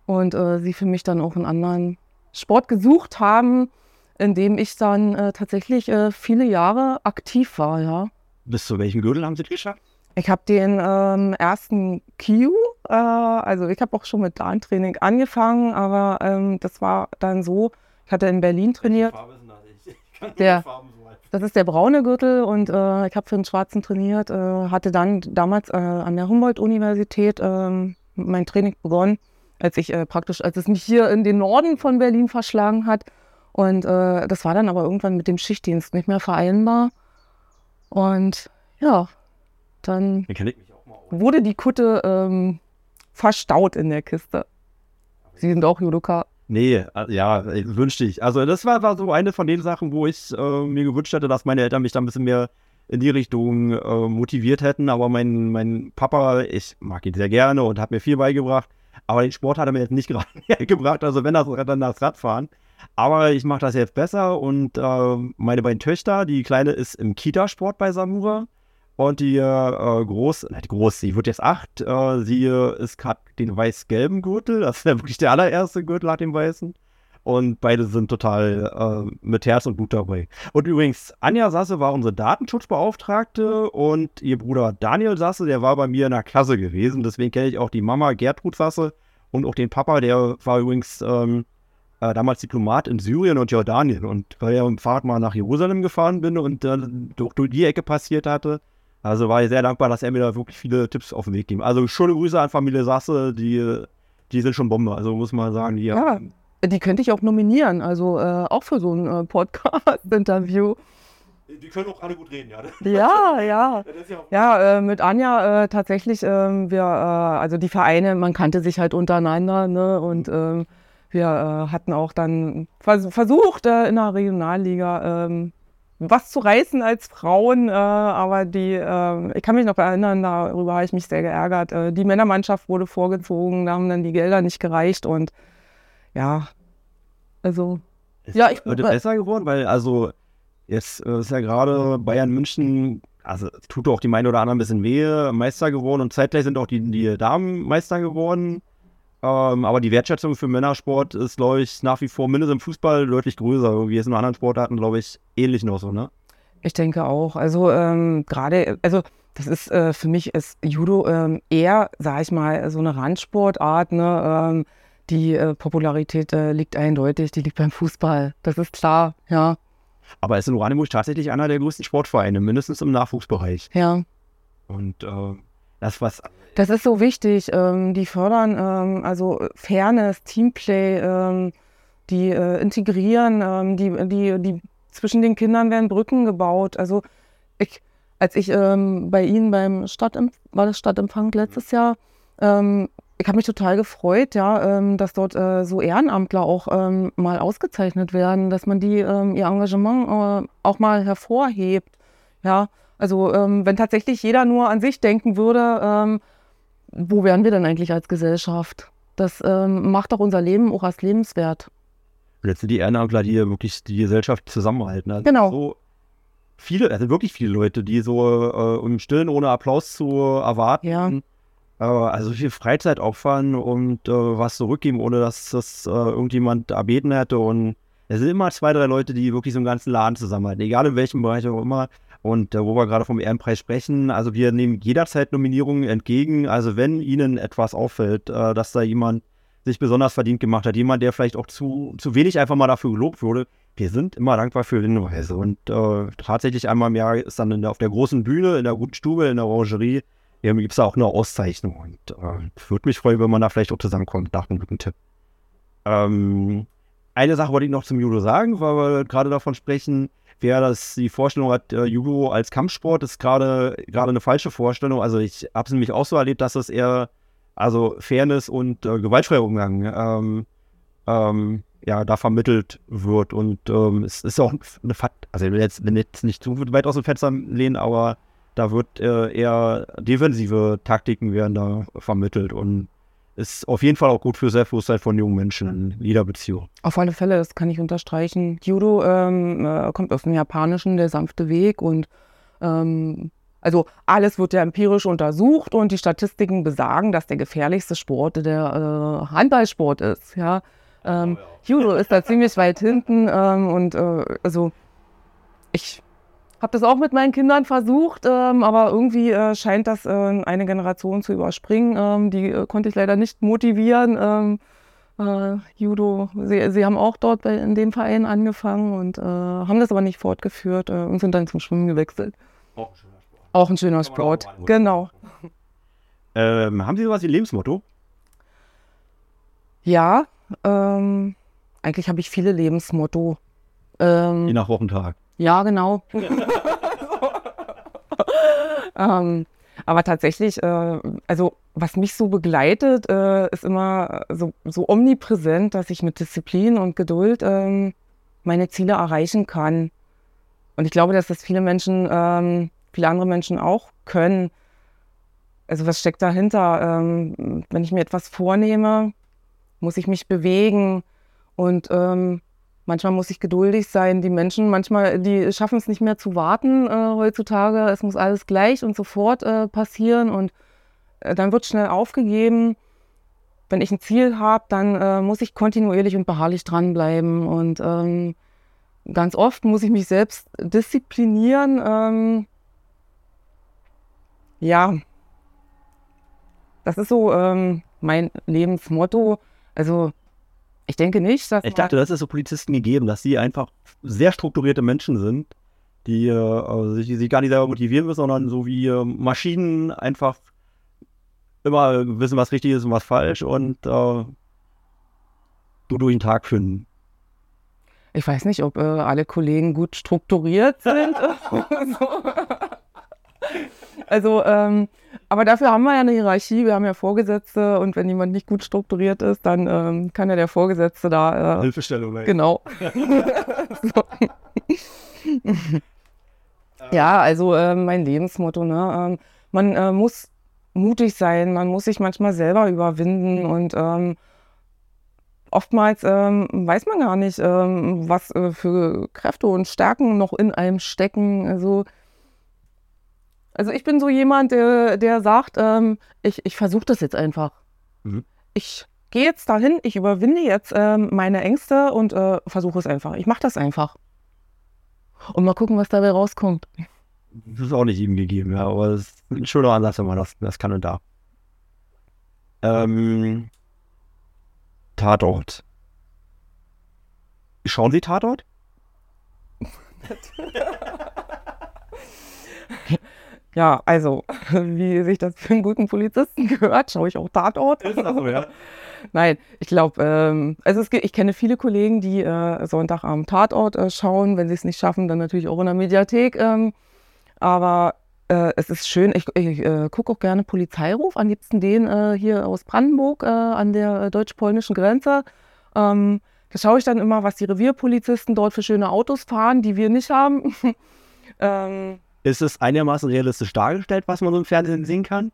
und äh, sie für mich dann auch einen anderen Sport gesucht haben, in dem ich dann äh, tatsächlich äh, viele Jahre aktiv war, ja. Bis zu welchem Gürtel haben Sie geschafft? Ich habe den ähm, ersten Q, äh, also ich habe auch schon mit Darmtraining angefangen, aber ähm, das war dann so, ich hatte in Berlin trainiert. Der, das ist der braune Gürtel und äh, ich habe für den schwarzen trainiert, äh, hatte dann damals äh, an der Humboldt-Universität ähm, mein Training begonnen, als ich äh, praktisch, als es mich hier in den Norden von Berlin verschlagen hat. Und äh, das war dann aber irgendwann mit dem Schichtdienst nicht mehr vereinbar. Und ja, dann wurde die Kutte ähm, verstaut in der Kiste. Sie sind auch Judoka. Nee, äh, ja, wünschte ich. Also das war, war so eine von den Sachen, wo ich äh, mir gewünscht hätte, dass meine Eltern mich da ein bisschen mehr in die Richtung äh, motiviert hätten. Aber mein, mein Papa, ich mag ihn sehr gerne und hat mir viel beigebracht. Aber den Sport hat er mir jetzt nicht gerade gebracht. Also wenn das dann das Radfahren. Aber ich mache das jetzt besser und äh, meine beiden Töchter, die Kleine ist im Kitasport bei Samura und die äh, groß, nein, die groß, sie wird jetzt acht. Äh, sie ist hat den weiß-gelben Gürtel. Das ist ja wirklich der allererste Gürtel nach dem weißen. Und beide sind total äh, mit Herz und Blut dabei. Und übrigens, Anja Sasse war unsere Datenschutzbeauftragte und ihr Bruder Daniel Sasse, der war bei mir in der Klasse gewesen. Deswegen kenne ich auch die Mama Gertrud Sasse und auch den Papa, der war übrigens ähm, äh, damals Diplomat in Syrien und Jordanien. Und weil ich mit dem Fahrrad mal nach Jerusalem gefahren bin und dann durch, durch die Ecke passiert hatte, also war ich sehr dankbar, dass er mir da wirklich viele Tipps auf den Weg gibt. Also schöne Grüße an Familie Sasse, die, die sind schon Bombe. Also muss man sagen, die ja. Die könnte ich auch nominieren, also äh, auch für so ein äh, Podcast-Interview. Die können auch alle gut reden, ja. Ja, ja. Ja, äh, mit Anja äh, tatsächlich, ähm, wir, äh, also die Vereine, man kannte sich halt untereinander, ne? Und ähm, wir äh, hatten auch dann vers versucht, in der Regionalliga ähm, was zu reißen als Frauen, aber die, ähm, ich kann mich noch erinnern, darüber habe ich mich sehr geärgert. die Männermannschaft wurde vorgezogen, da haben dann die Gelder nicht gereicht und ja, also. Ist ja, ich bin besser geworden, weil also Jetzt äh, ist ja gerade Bayern München, also tut auch die eine oder andere ein bisschen weh, Meister geworden und zeitgleich sind auch die, die Damen Meister geworden. Ähm, aber die Wertschätzung für Männersport ist, glaube ich, nach wie vor mindestens im Fußball deutlich größer. Wie es in anderen Sportarten, glaube ich, ähnlich noch so, ne? Ich denke auch. Also ähm, gerade, also das ist äh, für mich ist Judo ähm, eher, sage ich mal, so eine Randsportart. Ne? Die äh, Popularität äh, liegt eindeutig, die liegt beim Fußball. Das ist klar, ja. Aber es ist in Oranienburg tatsächlich einer der größten Sportvereine, mindestens im Nachwuchsbereich. Ja. Und äh, das was. Das ist so wichtig. Ähm, die fördern ähm, also Fairness, Teamplay, ähm, die äh, integrieren, ähm, die, die, die zwischen den Kindern werden Brücken gebaut. Also ich, als ich ähm, bei Ihnen beim Stadtempfang, war das Stadtempfang letztes Jahr, ähm, ich habe mich total gefreut, ja, ähm, dass dort äh, so Ehrenamtler auch ähm, mal ausgezeichnet werden, dass man die ähm, ihr Engagement äh, auch mal hervorhebt. Ja, also wenn tatsächlich jeder nur an sich denken würde, wo wären wir denn eigentlich als Gesellschaft? Das macht doch unser Leben auch als lebenswert. Letztendlich die Ehrenamtler, die wirklich die Gesellschaft zusammenhalten. Also genau. So viele, also wirklich viele Leute, die so äh, im Stillen ohne Applaus zu erwarten. Ja also viel Freizeit opfern und äh, was zurückgeben, ohne dass das äh, irgendjemand erbeten hätte. Und es sind immer zwei, drei Leute, die wirklich so einen ganzen Laden zusammenhalten, egal in welchem Bereich auch immer. Und äh, wo wir gerade vom Ehrenpreis sprechen, also wir nehmen jederzeit Nominierungen entgegen. Also wenn Ihnen etwas auffällt, äh, dass da jemand sich besonders verdient gemacht hat, jemand, der vielleicht auch zu, zu wenig einfach mal dafür gelobt wurde, wir sind immer dankbar für Hinweise. Und äh, tatsächlich einmal im Jahr ist dann der, auf der großen Bühne, in der guten Stube, in der Orangerie, irgendwie gibt es da auch eine Auszeichnung. Und äh, würde mich freuen, wenn man da vielleicht auch zusammenkommt nach einem guten Tipp. Ähm, eine Sache wollte ich noch zum Judo sagen, weil wir gerade davon sprechen, wer das die Vorstellung hat, äh, Judo als Kampfsport, ist gerade gerade eine falsche Vorstellung. Also ich habe es nämlich auch so erlebt, dass es eher also Fairness und äh, gewaltfreier Umgang ähm, ähm, ja, da vermittelt wird. Und ähm, es ist auch eine Fakt, also jetzt, wenn jetzt nicht zu weit aus dem Fenster lehnen, aber da wird äh, eher defensive Taktiken werden da vermittelt und ist auf jeden Fall auch gut für Selbstbewusstsein von jungen Menschen in jeder Beziehung. Auf alle Fälle, das kann ich unterstreichen. Judo ähm, äh, kommt aus dem Japanischen, der sanfte Weg und ähm, also alles wird ja empirisch untersucht und die Statistiken besagen, dass der gefährlichste Sport der äh, Handballsport ist. Ja? Ähm, Judo ist da ziemlich weit hinten ähm, und äh, also ich habe das auch mit meinen Kindern versucht, ähm, aber irgendwie äh, scheint das äh, eine Generation zu überspringen. Ähm, die äh, konnte ich leider nicht motivieren. Ähm, äh, Judo, sie, sie, haben auch dort bei, in dem Verein angefangen und äh, haben das aber nicht fortgeführt äh, und sind dann zum Schwimmen gewechselt. Auch ein schöner Sport. Auch ein schöner Sport, genau. Ähm, haben Sie sowas wie Lebensmotto? Ja, ähm, eigentlich habe ich viele Lebensmotto. Ähm, Je nach Wochentag. Ja, genau. ähm, aber tatsächlich, äh, also was mich so begleitet, äh, ist immer so, so, omnipräsent, dass ich mit Disziplin und Geduld ähm, meine Ziele erreichen kann. Und ich glaube, dass das viele Menschen, ähm, viele andere Menschen auch können. Also was steckt dahinter? Ähm, wenn ich mir etwas vornehme, muss ich mich bewegen und ähm, Manchmal muss ich geduldig sein. Die Menschen, manchmal, die schaffen es nicht mehr zu warten äh, heutzutage. Es muss alles gleich und sofort äh, passieren und äh, dann wird schnell aufgegeben. Wenn ich ein Ziel habe, dann äh, muss ich kontinuierlich und beharrlich dranbleiben. Und ähm, ganz oft muss ich mich selbst disziplinieren. Ähm, ja, das ist so ähm, mein Lebensmotto. Also ich denke nicht, dass. Ich dachte, das ist so Polizisten gegeben, dass sie einfach sehr strukturierte Menschen sind, die äh, sich, sich, gar nicht selber motivieren müssen, sondern so wie äh, Maschinen einfach immer wissen, was richtig ist und was falsch und äh, du durch den Tag finden? Ich weiß nicht, ob äh, alle Kollegen gut strukturiert sind. also, ähm, aber dafür haben wir ja eine Hierarchie, wir haben ja Vorgesetzte und wenn jemand nicht gut strukturiert ist, dann ähm, kann ja der Vorgesetzte da. Äh, Hilfestellung. Ey. Genau. ja, also äh, mein Lebensmotto, ne? Ähm, man äh, muss mutig sein, man muss sich manchmal selber überwinden und ähm, oftmals ähm, weiß man gar nicht, ähm, was äh, für Kräfte und Stärken noch in einem stecken. Also, also ich bin so jemand, der, der sagt, ähm, ich, ich versuche das jetzt einfach. Mhm. Ich gehe jetzt dahin, ich überwinde jetzt ähm, meine Ängste und äh, versuche es einfach. Ich mache das einfach. Und mal gucken, was dabei rauskommt. Das ist auch nicht ihm gegeben, ja, aber es ist ein schöner Ansatz, wenn man das, das kann und da. Ähm, Tatort. Schauen Sie Tatort? ja, also, wie sich das für einen guten Polizisten gehört, schaue ich auch Tatort. Ist das so, ja? Nein, ich glaube, ähm, also es, ich kenne viele Kollegen, die äh, Sonntag am Tatort äh, schauen. Wenn sie es nicht schaffen, dann natürlich auch in der Mediathek. Ähm, aber äh, es ist schön, ich, ich äh, gucke auch gerne Polizeiruf, am liebsten den äh, hier aus Brandenburg äh, an der äh, deutsch-polnischen Grenze. Ähm, da schaue ich dann immer, was die Revierpolizisten dort für schöne Autos fahren, die wir nicht haben. ähm, ist es einigermaßen realistisch dargestellt, was man so im Fernsehen sehen kann?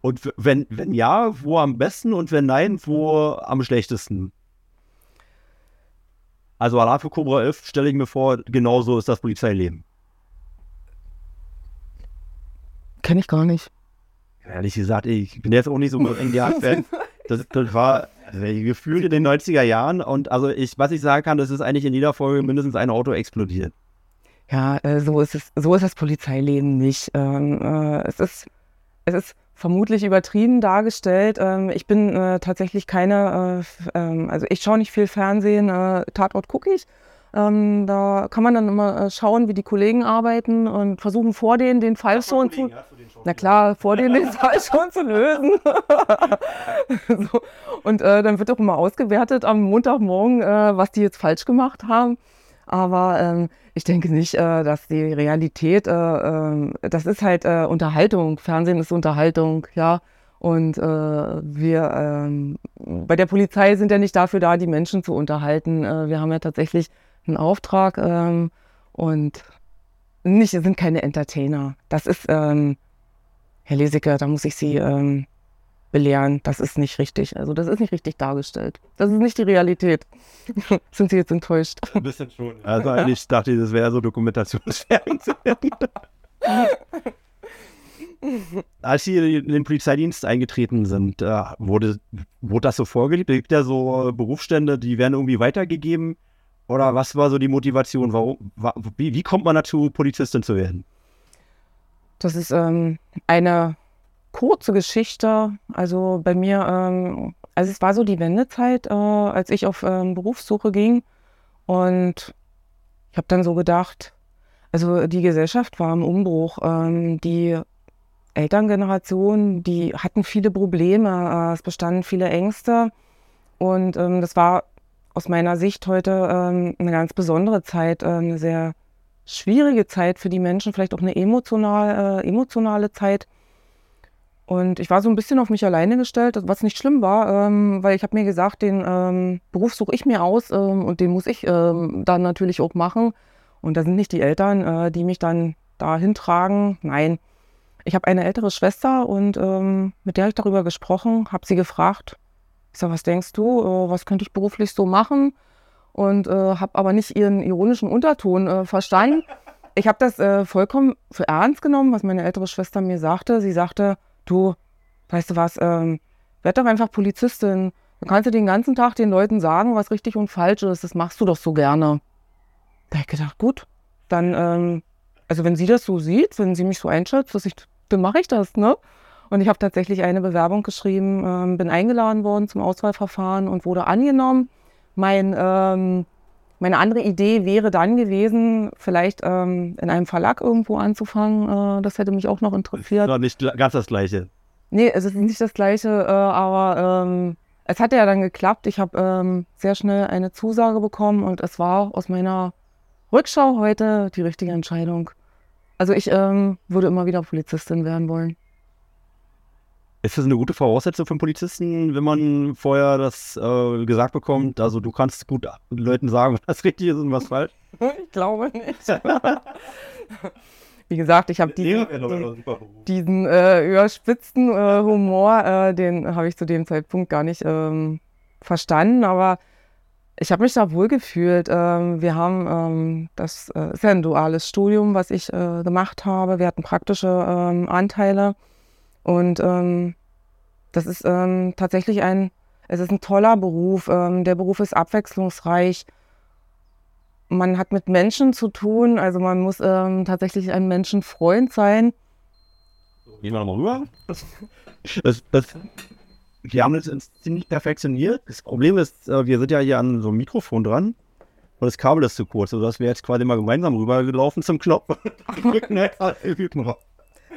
Und wenn, wenn ja, wo am besten und wenn nein, wo am schlechtesten? Also Alarm für Cobra 11 stelle ich mir vor, genauso ist das Polizeileben. Kenne ich gar nicht. Ehrlich gesagt, ich bin jetzt auch nicht so ein NDR-Fan. Das, das, war also gefühlt in den 90er Jahren und also ich, was ich sagen kann, das ist eigentlich in jeder Folge mindestens ein Auto explodiert. Ja, äh, so ist es, so ist das Polizeileben nicht. Ähm, äh, es ist, es ist vermutlich übertrieben dargestellt. Ähm, ich bin äh, tatsächlich keine, äh, ähm, also ich schaue nicht viel Fernsehen, äh, Tatort gucke ich. Ähm, da kann man dann immer schauen, wie die Kollegen arbeiten und versuchen vor denen den Fall schon zu. Na klar, vor denen den Fall schon zu lösen. so. Und äh, dann wird auch immer ausgewertet am Montagmorgen, äh, was die jetzt falsch gemacht haben. Aber ähm, ich denke nicht, äh, dass die Realität, äh, äh, das ist halt äh, Unterhaltung. Fernsehen ist Unterhaltung, ja. Und äh, wir ähm, bei der Polizei sind ja nicht dafür da, die Menschen zu unterhalten. Äh, wir haben ja tatsächlich einen Auftrag ähm, und nicht, sind keine Entertainer. Das ist, ähm, Herr Leseke, da muss ich Sie belehren, das ist nicht richtig. Also das ist nicht richtig dargestellt. Das ist nicht die Realität. Sind Sie jetzt enttäuscht? Ein bisschen schon. Also eigentlich dachte ich, das wäre so Dokumentationsfernsehen. Als Sie in den Polizeidienst eingetreten sind, äh, wurde, wurde das so vorgelebt? Es gibt ja so Berufsstände, die werden irgendwie weitergegeben. Oder was war so die Motivation? Warum, wie, wie kommt man dazu, Polizistin zu werden? Das ist ähm, eine kurze Geschichte. Also bei mir, ähm, also es war so die Wendezeit, äh, als ich auf ähm, Berufssuche ging. Und ich habe dann so gedacht, also die Gesellschaft war im Umbruch. Ähm, die Elterngeneration, die hatten viele Probleme, äh, es bestanden viele Ängste. Und ähm, das war aus meiner Sicht heute ähm, eine ganz besondere Zeit, äh, eine sehr schwierige Zeit für die Menschen, vielleicht auch eine emotional, äh, emotionale Zeit. Und ich war so ein bisschen auf mich alleine gestellt, was nicht schlimm war, ähm, weil ich habe mir gesagt, den ähm, Beruf suche ich mir aus ähm, und den muss ich ähm, dann natürlich auch machen. Und da sind nicht die Eltern, äh, die mich dann dahin tragen. Nein, ich habe eine ältere Schwester und ähm, mit der ich darüber gesprochen, habe sie gefragt, ich sage, was denkst du, äh, was könnte ich beruflich so machen? Und äh, habe aber nicht ihren ironischen Unterton äh, verstanden. Ich habe das äh, vollkommen für ernst genommen, was meine ältere Schwester mir sagte. Sie sagte, du, weißt du was, ähm, werd doch einfach Polizistin. Dann kannst du den ganzen Tag den Leuten sagen, was richtig und falsch ist. Das machst du doch so gerne. Da habe ich gedacht, gut, dann, ähm, also wenn sie das so sieht, wenn sie mich so einschätzt, dass ich, dann mache ich das, ne? Und ich habe tatsächlich eine Bewerbung geschrieben, ähm, bin eingeladen worden zum Auswahlverfahren und wurde angenommen. Mein, ähm, meine andere Idee wäre dann gewesen, vielleicht ähm, in einem Verlag irgendwo anzufangen. Äh, das hätte mich auch noch interessiert. Das ist nicht ganz das Gleiche. Nee, es ist nicht das Gleiche, äh, aber ähm, es hat ja dann geklappt. Ich habe ähm, sehr schnell eine Zusage bekommen und es war aus meiner Rückschau heute die richtige Entscheidung. Also ich ähm, würde immer wieder Polizistin werden wollen. Ist das eine gute Voraussetzung für einen Polizisten, wenn man vorher das äh, gesagt bekommt? Also du kannst gut Leuten sagen, was richtig ist und was falsch? Ich glaube nicht. Wie gesagt, ich habe diesen, diesen äh, überspitzten äh, Humor, äh, den habe ich zu dem Zeitpunkt gar nicht ähm, verstanden, aber ich habe mich da wohl gefühlt. Ähm, wir haben, ähm, das äh, ist ja ein duales Studium, was ich äh, gemacht habe. Wir hatten praktische ähm, Anteile und ähm, das ist ähm, tatsächlich ein, es ist ein toller Beruf. Ähm, der Beruf ist abwechslungsreich man hat mit Menschen zu tun, also man muss ähm, tatsächlich ein Menschenfreund sein. Gehen wir nochmal rüber. Das, das, wir haben das ziemlich perfektioniert. Das Problem ist, äh, wir sind ja hier an so einem Mikrofon dran und das Kabel ist zu kurz, sodass wir jetzt quasi mal gemeinsam rübergelaufen zum Knopf.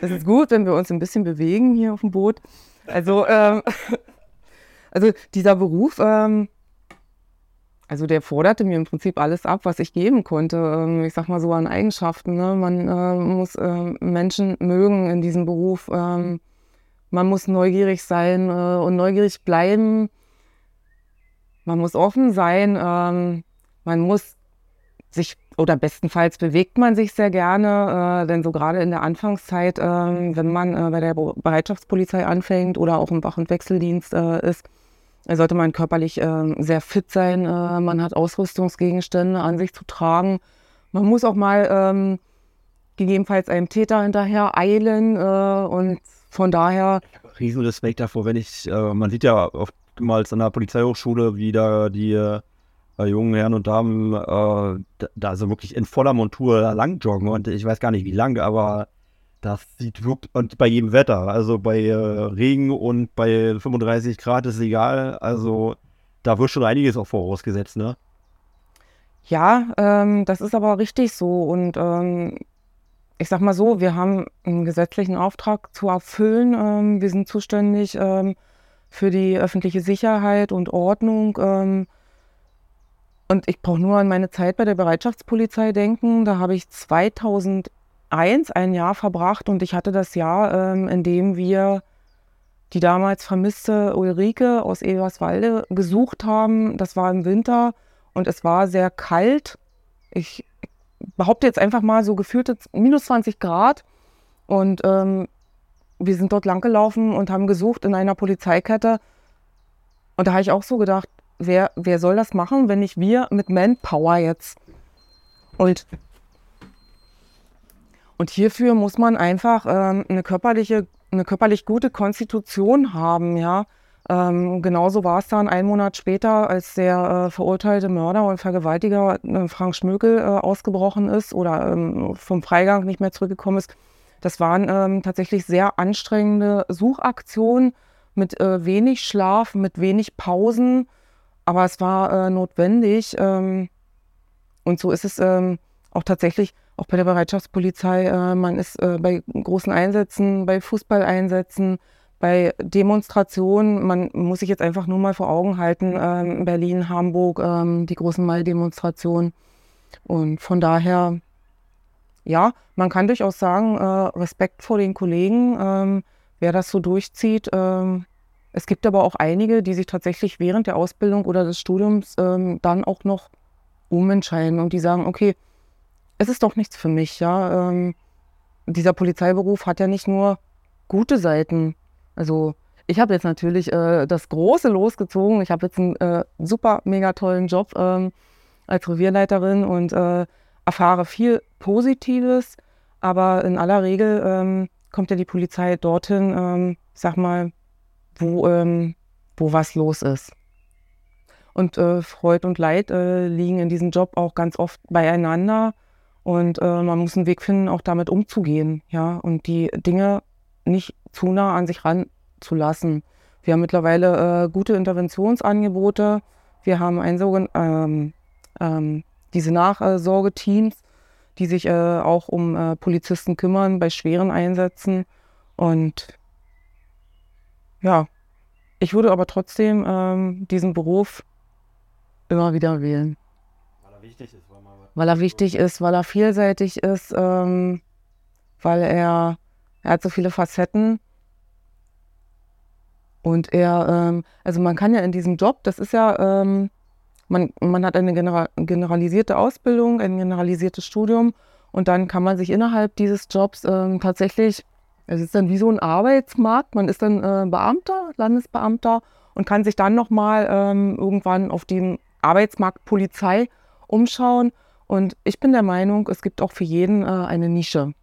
das ist gut, wenn wir uns ein bisschen bewegen hier auf dem Boot. Also, ähm, also dieser Beruf, ähm, also der forderte mir im Prinzip alles ab, was ich geben konnte. Ähm, ich sag mal so an Eigenschaften. Ne? Man äh, muss äh, Menschen mögen in diesem Beruf. Ähm, man muss neugierig sein äh, und neugierig bleiben. Man muss offen sein. Ähm, man muss sich oder bestenfalls bewegt man sich sehr gerne, äh, denn so gerade in der Anfangszeit, äh, wenn man äh, bei der Bereitschaftspolizei anfängt oder auch im Wach- und Wechseldienst äh, ist, sollte man körperlich äh, sehr fit sein. Äh, man hat Ausrüstungsgegenstände an sich zu tragen. Man muss auch mal ähm, gegebenenfalls einem Täter hinterher eilen. Äh, und von daher. Riesen Respekt davor, wenn ich, man sieht ja oftmals an der Polizeihochschule, wie da die äh, jungen Herren und Damen äh, da, da so wirklich in voller Montur lang joggen. Und ich weiß gar nicht wie lang, aber das sieht wirklich, und bei jedem Wetter, also bei äh, Regen und bei 35 Grad ist egal, also da wird schon einiges auch vorausgesetzt, ne? Ja, ähm, das ist aber richtig so und ähm, ich sag mal so, wir haben einen gesetzlichen Auftrag zu erfüllen. Ähm, wir sind zuständig ähm, für die öffentliche Sicherheit und Ordnung. Und ich brauche nur an meine Zeit bei der Bereitschaftspolizei denken. Da habe ich 2000 eins ein Jahr verbracht und ich hatte das Jahr, ähm, in dem wir die damals vermisste Ulrike aus Eberswalde gesucht haben. Das war im Winter und es war sehr kalt. Ich behaupte jetzt einfach mal so gefühlte minus 20 Grad. Und ähm, wir sind dort langgelaufen und haben gesucht in einer Polizeikette. Und da habe ich auch so gedacht, wer, wer soll das machen, wenn nicht wir mit Manpower jetzt? Und und hierfür muss man einfach ähm, eine körperliche, eine körperlich gute Konstitution haben, ja. Ähm, genauso war es dann einen Monat später, als der äh, verurteilte Mörder und Vergewaltiger äh, Frank Schmökel äh, ausgebrochen ist oder ähm, vom Freigang nicht mehr zurückgekommen ist. Das waren ähm, tatsächlich sehr anstrengende Suchaktionen mit äh, wenig Schlaf, mit wenig Pausen, aber es war äh, notwendig. Ähm, und so ist es ähm, auch tatsächlich auch bei der Bereitschaftspolizei. Äh, man ist äh, bei großen Einsätzen, bei Fußballeinsätzen, bei Demonstrationen. Man muss sich jetzt einfach nur mal vor Augen halten, äh, Berlin, Hamburg, ähm, die großen Mai-Demonstrationen. Und von daher, ja, man kann durchaus sagen, äh, Respekt vor den Kollegen, ähm, wer das so durchzieht. Es gibt aber auch einige, die sich tatsächlich während der Ausbildung oder des Studiums ähm, dann auch noch umentscheiden und die sagen, okay, es ist doch nichts für mich, ja. Ähm, dieser Polizeiberuf hat ja nicht nur gute Seiten. Also ich habe jetzt natürlich äh, das Große losgezogen. Ich habe jetzt einen äh, super, mega tollen Job ähm, als Revierleiterin und äh, erfahre viel Positives. Aber in aller Regel ähm, kommt ja die Polizei dorthin, ähm, sag mal, wo, ähm, wo was los ist. Und äh, Freude und Leid äh, liegen in diesem Job auch ganz oft beieinander. Und äh, man muss einen Weg finden, auch damit umzugehen, ja, und die Dinge nicht zu nah an sich ranzulassen. Wir haben mittlerweile äh, gute Interventionsangebote. Wir haben ein sogen ähm, ähm, diese Nachsorgeteams, die sich äh, auch um äh, Polizisten kümmern bei schweren Einsätzen. Und ja, Ich würde aber trotzdem ähm, diesen Beruf immer wieder wählen. Weil er wichtig ist, weil, weil er wichtig ist, weil er vielseitig ist, ähm, weil er, er hat so viele Facetten. Und er, ähm, also man kann ja in diesem Job, das ist ja, ähm, man, man hat eine general, generalisierte Ausbildung, ein generalisiertes Studium und dann kann man sich innerhalb dieses Jobs ähm, tatsächlich, es ist dann wie so ein Arbeitsmarkt, man ist dann äh, Beamter, Landesbeamter und kann sich dann nochmal ähm, irgendwann auf den Arbeitsmarkt Polizei umschauen. Und ich bin der Meinung, es gibt auch für jeden äh, eine Nische.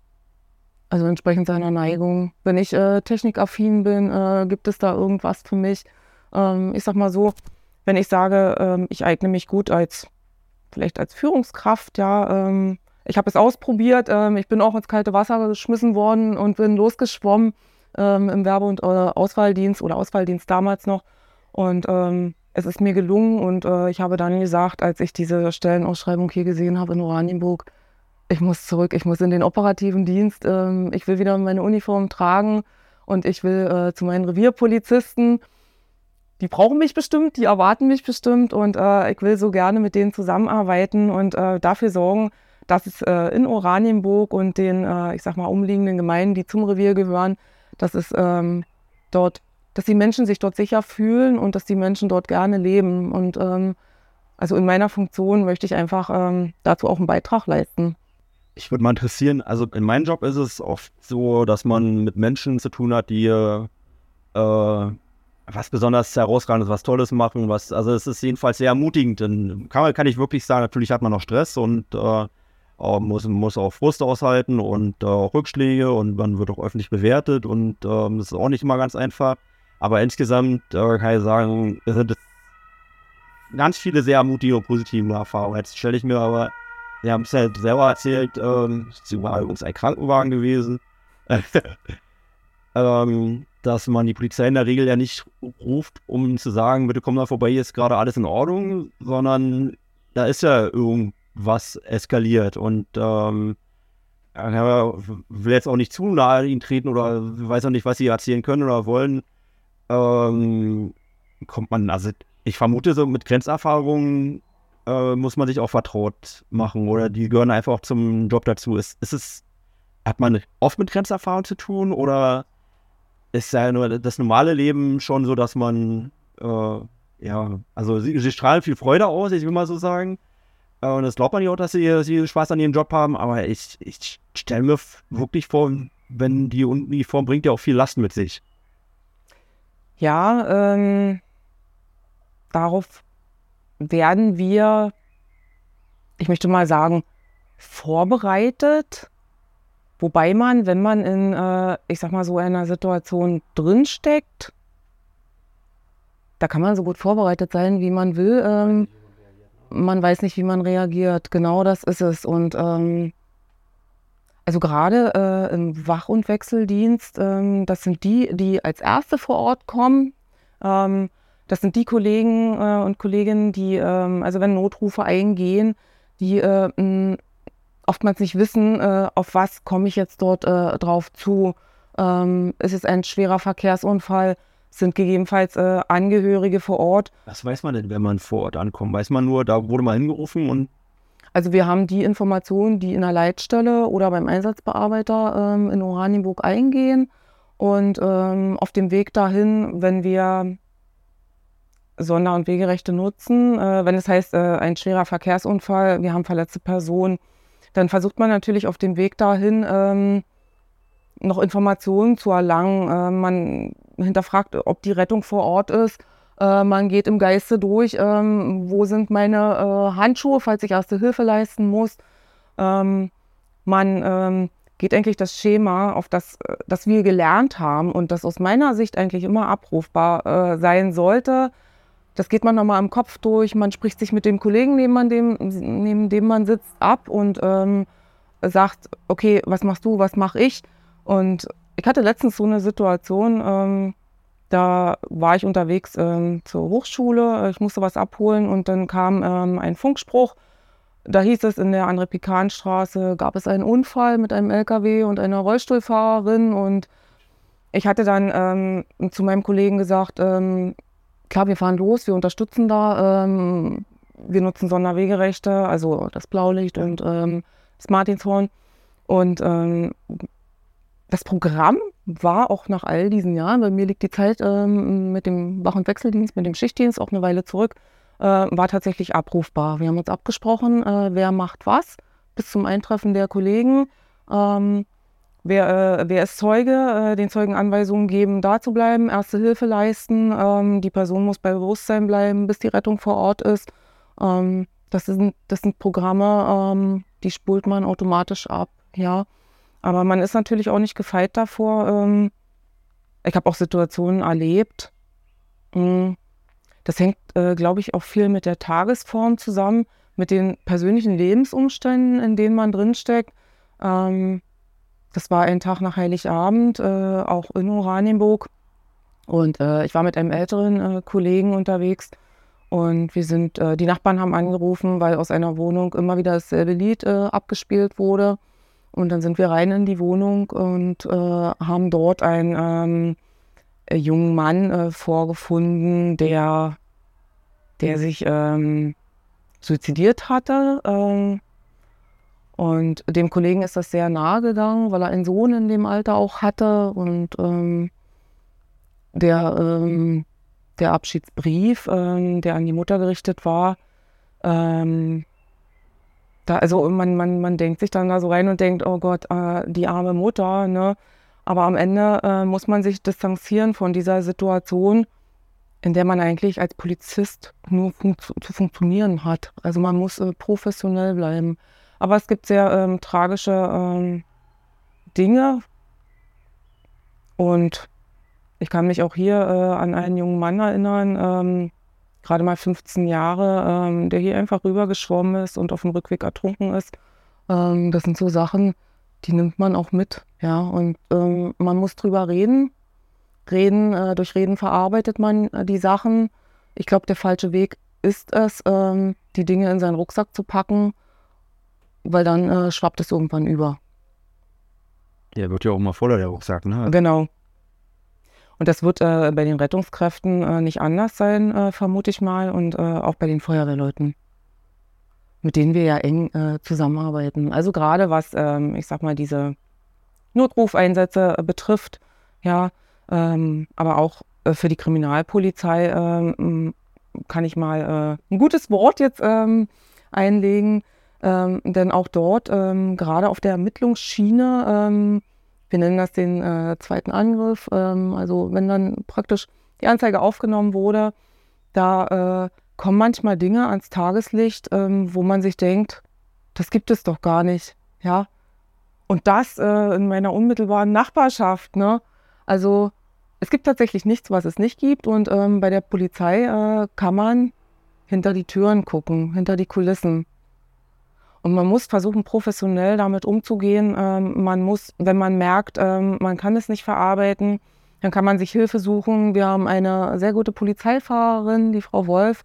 Also entsprechend seiner Neigung. Wenn ich äh, technikaffin bin, äh, gibt es da irgendwas für mich. Ähm, ich sag mal so, wenn ich sage, ähm, ich eigne mich gut als, vielleicht als Führungskraft, ja, ähm, ich habe es ausprobiert, ähm, ich bin auch ins kalte Wasser geschmissen worden und bin losgeschwommen ähm, im Werbe- und äh, Auswahldienst oder Auswahldienst damals noch. Und ähm, es ist mir gelungen und äh, ich habe dann gesagt, als ich diese Stellenausschreibung hier gesehen habe in Oranienburg, ich muss zurück, ich muss in den operativen Dienst, ähm, ich will wieder meine Uniform tragen und ich will äh, zu meinen Revierpolizisten. Die brauchen mich bestimmt, die erwarten mich bestimmt und äh, ich will so gerne mit denen zusammenarbeiten und äh, dafür sorgen, dass es äh, in Oranienburg und den, äh, ich sag mal, umliegenden Gemeinden, die zum Revier gehören, dass es ähm, dort, dass die Menschen sich dort sicher fühlen und dass die Menschen dort gerne leben. Und ähm, also in meiner Funktion möchte ich einfach ähm, dazu auch einen Beitrag leisten. Ich würde mal interessieren, also in meinem Job ist es oft so, dass man mit Menschen zu tun hat, die äh, was besonders herausragendes, was Tolles machen. Was, also es ist jedenfalls sehr ermutigend. Dann kann, kann ich wirklich sagen, natürlich hat man noch Stress und äh, muss, muss auch Frust aushalten und äh, Rückschläge und man wird auch öffentlich bewertet und äh, das ist auch nicht immer ganz einfach. Aber insgesamt äh, kann ich sagen, es sind ganz viele sehr ermutigende und positive Erfahrungen. Jetzt stelle ich mir aber Sie haben es ja selber erzählt, ähm, sie war übrigens ein Krankenwagen gewesen, ähm, dass man die Polizei in der Regel ja nicht ruft, um zu sagen, bitte komm da vorbei, ist gerade alles in Ordnung, sondern da ist ja irgendwas eskaliert und ähm, will jetzt auch nicht zu nahe ihnen treten oder weiß auch nicht, was sie erzählen können oder wollen. Ähm, kommt man, also ich vermute so mit Grenzerfahrungen äh, muss man sich auch vertraut machen oder die gehören einfach auch zum Job dazu. Ist, ist es, hat man oft mit Grenzerfahrung zu tun oder ist ja nur das normale Leben schon so, dass man, äh, ja, also sie, sie, strahlen viel Freude aus, ich will mal so sagen. Äh, und das glaubt man ja auch, dass sie, sie Spaß an ihrem Job haben, aber ich, ich stelle mir wirklich vor, wenn die Uniform bringt ja auch viel Last mit sich. Ja, ähm, darauf werden wir, ich möchte mal sagen, vorbereitet. Wobei man, wenn man in, äh, ich sag mal so, einer Situation drinsteckt, da kann man so gut vorbereitet sein, wie man will. Ähm, man weiß nicht, wie man reagiert. Genau das ist es. Und ähm, also gerade äh, im Wach- und Wechseldienst, ähm, das sind die, die als Erste vor Ort kommen. Ähm, das sind die Kollegen äh, und Kolleginnen, die, ähm, also wenn Notrufe eingehen, die äh, oftmals nicht wissen, äh, auf was komme ich jetzt dort äh, drauf zu. Ähm, ist es ein schwerer Verkehrsunfall? Sind gegebenenfalls äh, Angehörige vor Ort? Was weiß man denn, wenn man vor Ort ankommt? Weiß man nur, da wurde mal hingerufen und also wir haben die Informationen, die in der Leitstelle oder beim Einsatzbearbeiter ähm, in Oranienburg eingehen. Und ähm, auf dem Weg dahin, wenn wir Sonder- und Wegerechte nutzen. Äh, wenn es heißt, äh, ein schwerer Verkehrsunfall, wir haben verletzte Personen, dann versucht man natürlich auf dem Weg dahin ähm, noch Informationen zu erlangen. Äh, man hinterfragt, ob die Rettung vor Ort ist. Äh, man geht im Geiste durch, ähm, wo sind meine äh, Handschuhe, falls ich erste Hilfe leisten muss. Ähm, man ähm, geht eigentlich das Schema, auf das, äh, das wir gelernt haben und das aus meiner Sicht eigentlich immer abrufbar sein sollte, das geht man nochmal im Kopf durch. Man spricht sich mit dem Kollegen, neben, man dem, neben dem man sitzt, ab und ähm, sagt, okay, was machst du, was mache ich? Und ich hatte letztens so eine Situation, ähm, da war ich unterwegs ähm, zur Hochschule, ich musste was abholen und dann kam ähm, ein Funkspruch. Da hieß es, in der André Pikan-Straße gab es einen Unfall mit einem LKW und einer Rollstuhlfahrerin und ich hatte dann ähm, zu meinem Kollegen gesagt, ähm, klar, wir fahren los, wir unterstützen da, ähm, wir nutzen Sonderwegerechte, also das Blaulicht und das Martinshorn. Und ähm, das Programm war auch nach all diesen Jahren, bei mir liegt die Zeit ähm, mit dem Wach- und Wechseldienst, mit dem Schichtdienst auch eine Weile zurück, äh, war tatsächlich abrufbar. Wir haben uns abgesprochen, äh, wer macht was bis zum Eintreffen der Kollegen. Ähm, wer, äh, wer ist Zeuge, äh, den Zeugen Anweisungen geben, da zu bleiben, erste Hilfe leisten. Ähm, die Person muss bei Bewusstsein bleiben, bis die Rettung vor Ort ist. Ähm, das, sind, das sind Programme, ähm, die spult man automatisch ab, ja. Aber man ist natürlich auch nicht gefeit davor. Ähm, ich habe auch Situationen erlebt. Hm, das hängt, äh, glaube ich, auch viel mit der Tagesform zusammen, mit den persönlichen Lebensumständen, in denen man drinsteckt. Ähm, das war ein Tag nach Heiligabend, äh, auch in Oranienburg. Und äh, ich war mit einem älteren äh, Kollegen unterwegs und wir sind, äh, die Nachbarn haben angerufen, weil aus einer Wohnung immer wieder dasselbe Lied äh, abgespielt wurde. Und dann sind wir rein in die Wohnung und äh, haben dort einen ähm, äh, jungen Mann äh, vorgefunden, der, der sich ähm, suizidiert hatte. Ähm, und dem Kollegen ist das sehr nahe gegangen, weil er einen Sohn in dem Alter auch hatte. Und ähm, der ähm, der Abschiedsbrief, ähm, der an die Mutter gerichtet war, ähm, da, also man, man, man denkt sich dann da so rein und denkt, oh Gott, äh, die arme Mutter, ne? Aber am Ende äh, muss man sich distanzieren von dieser Situation, in der man eigentlich als Polizist nur fun zu funktionieren hat. Also man muss äh, professionell bleiben. Aber es gibt sehr ähm, tragische ähm, Dinge und ich kann mich auch hier äh, an einen jungen Mann erinnern, ähm, gerade mal 15 Jahre, ähm, der hier einfach rübergeschwommen ist und auf dem Rückweg ertrunken ist. Ähm, das sind so Sachen, die nimmt man auch mit. Ja, und ähm, man muss drüber reden. Reden, äh, durch Reden verarbeitet man äh, die Sachen. Ich glaube, der falsche Weg ist es, ähm, die Dinge in seinen Rucksack zu packen, weil dann äh, schwappt es irgendwann über. Der wird ja auch mal voller, der Rucksack, ne? Genau. Und das wird äh, bei den Rettungskräften äh, nicht anders sein, äh, vermute ich mal, und äh, auch bei den Feuerwehrleuten, mit denen wir ja eng äh, zusammenarbeiten. Also gerade was, ähm, ich sag mal, diese Notrufeinsätze äh, betrifft, ja, ähm, aber auch für die Kriminalpolizei ähm, kann ich mal ein gutes Wort jetzt ähm, einlegen, ähm, denn auch dort, gerade auf der Ermittlungsschiene, wir nennen das den äh, zweiten Angriff. Ähm, also wenn dann praktisch die Anzeige aufgenommen wurde, da äh, kommen manchmal Dinge ans Tageslicht, ähm, wo man sich denkt, das gibt es doch gar nicht, ja. Und das äh, in meiner unmittelbaren Nachbarschaft, ne? Also es gibt tatsächlich nichts, was es nicht gibt. Und ähm, bei der Polizei äh, kann man hinter die Türen gucken, hinter die Kulissen. Und man muss versuchen, professionell damit umzugehen. Ähm, man muss, wenn man merkt, ähm, man kann es nicht verarbeiten, dann kann man sich Hilfe suchen. Wir haben eine sehr gute Polizeifahrerin, die Frau Wolf.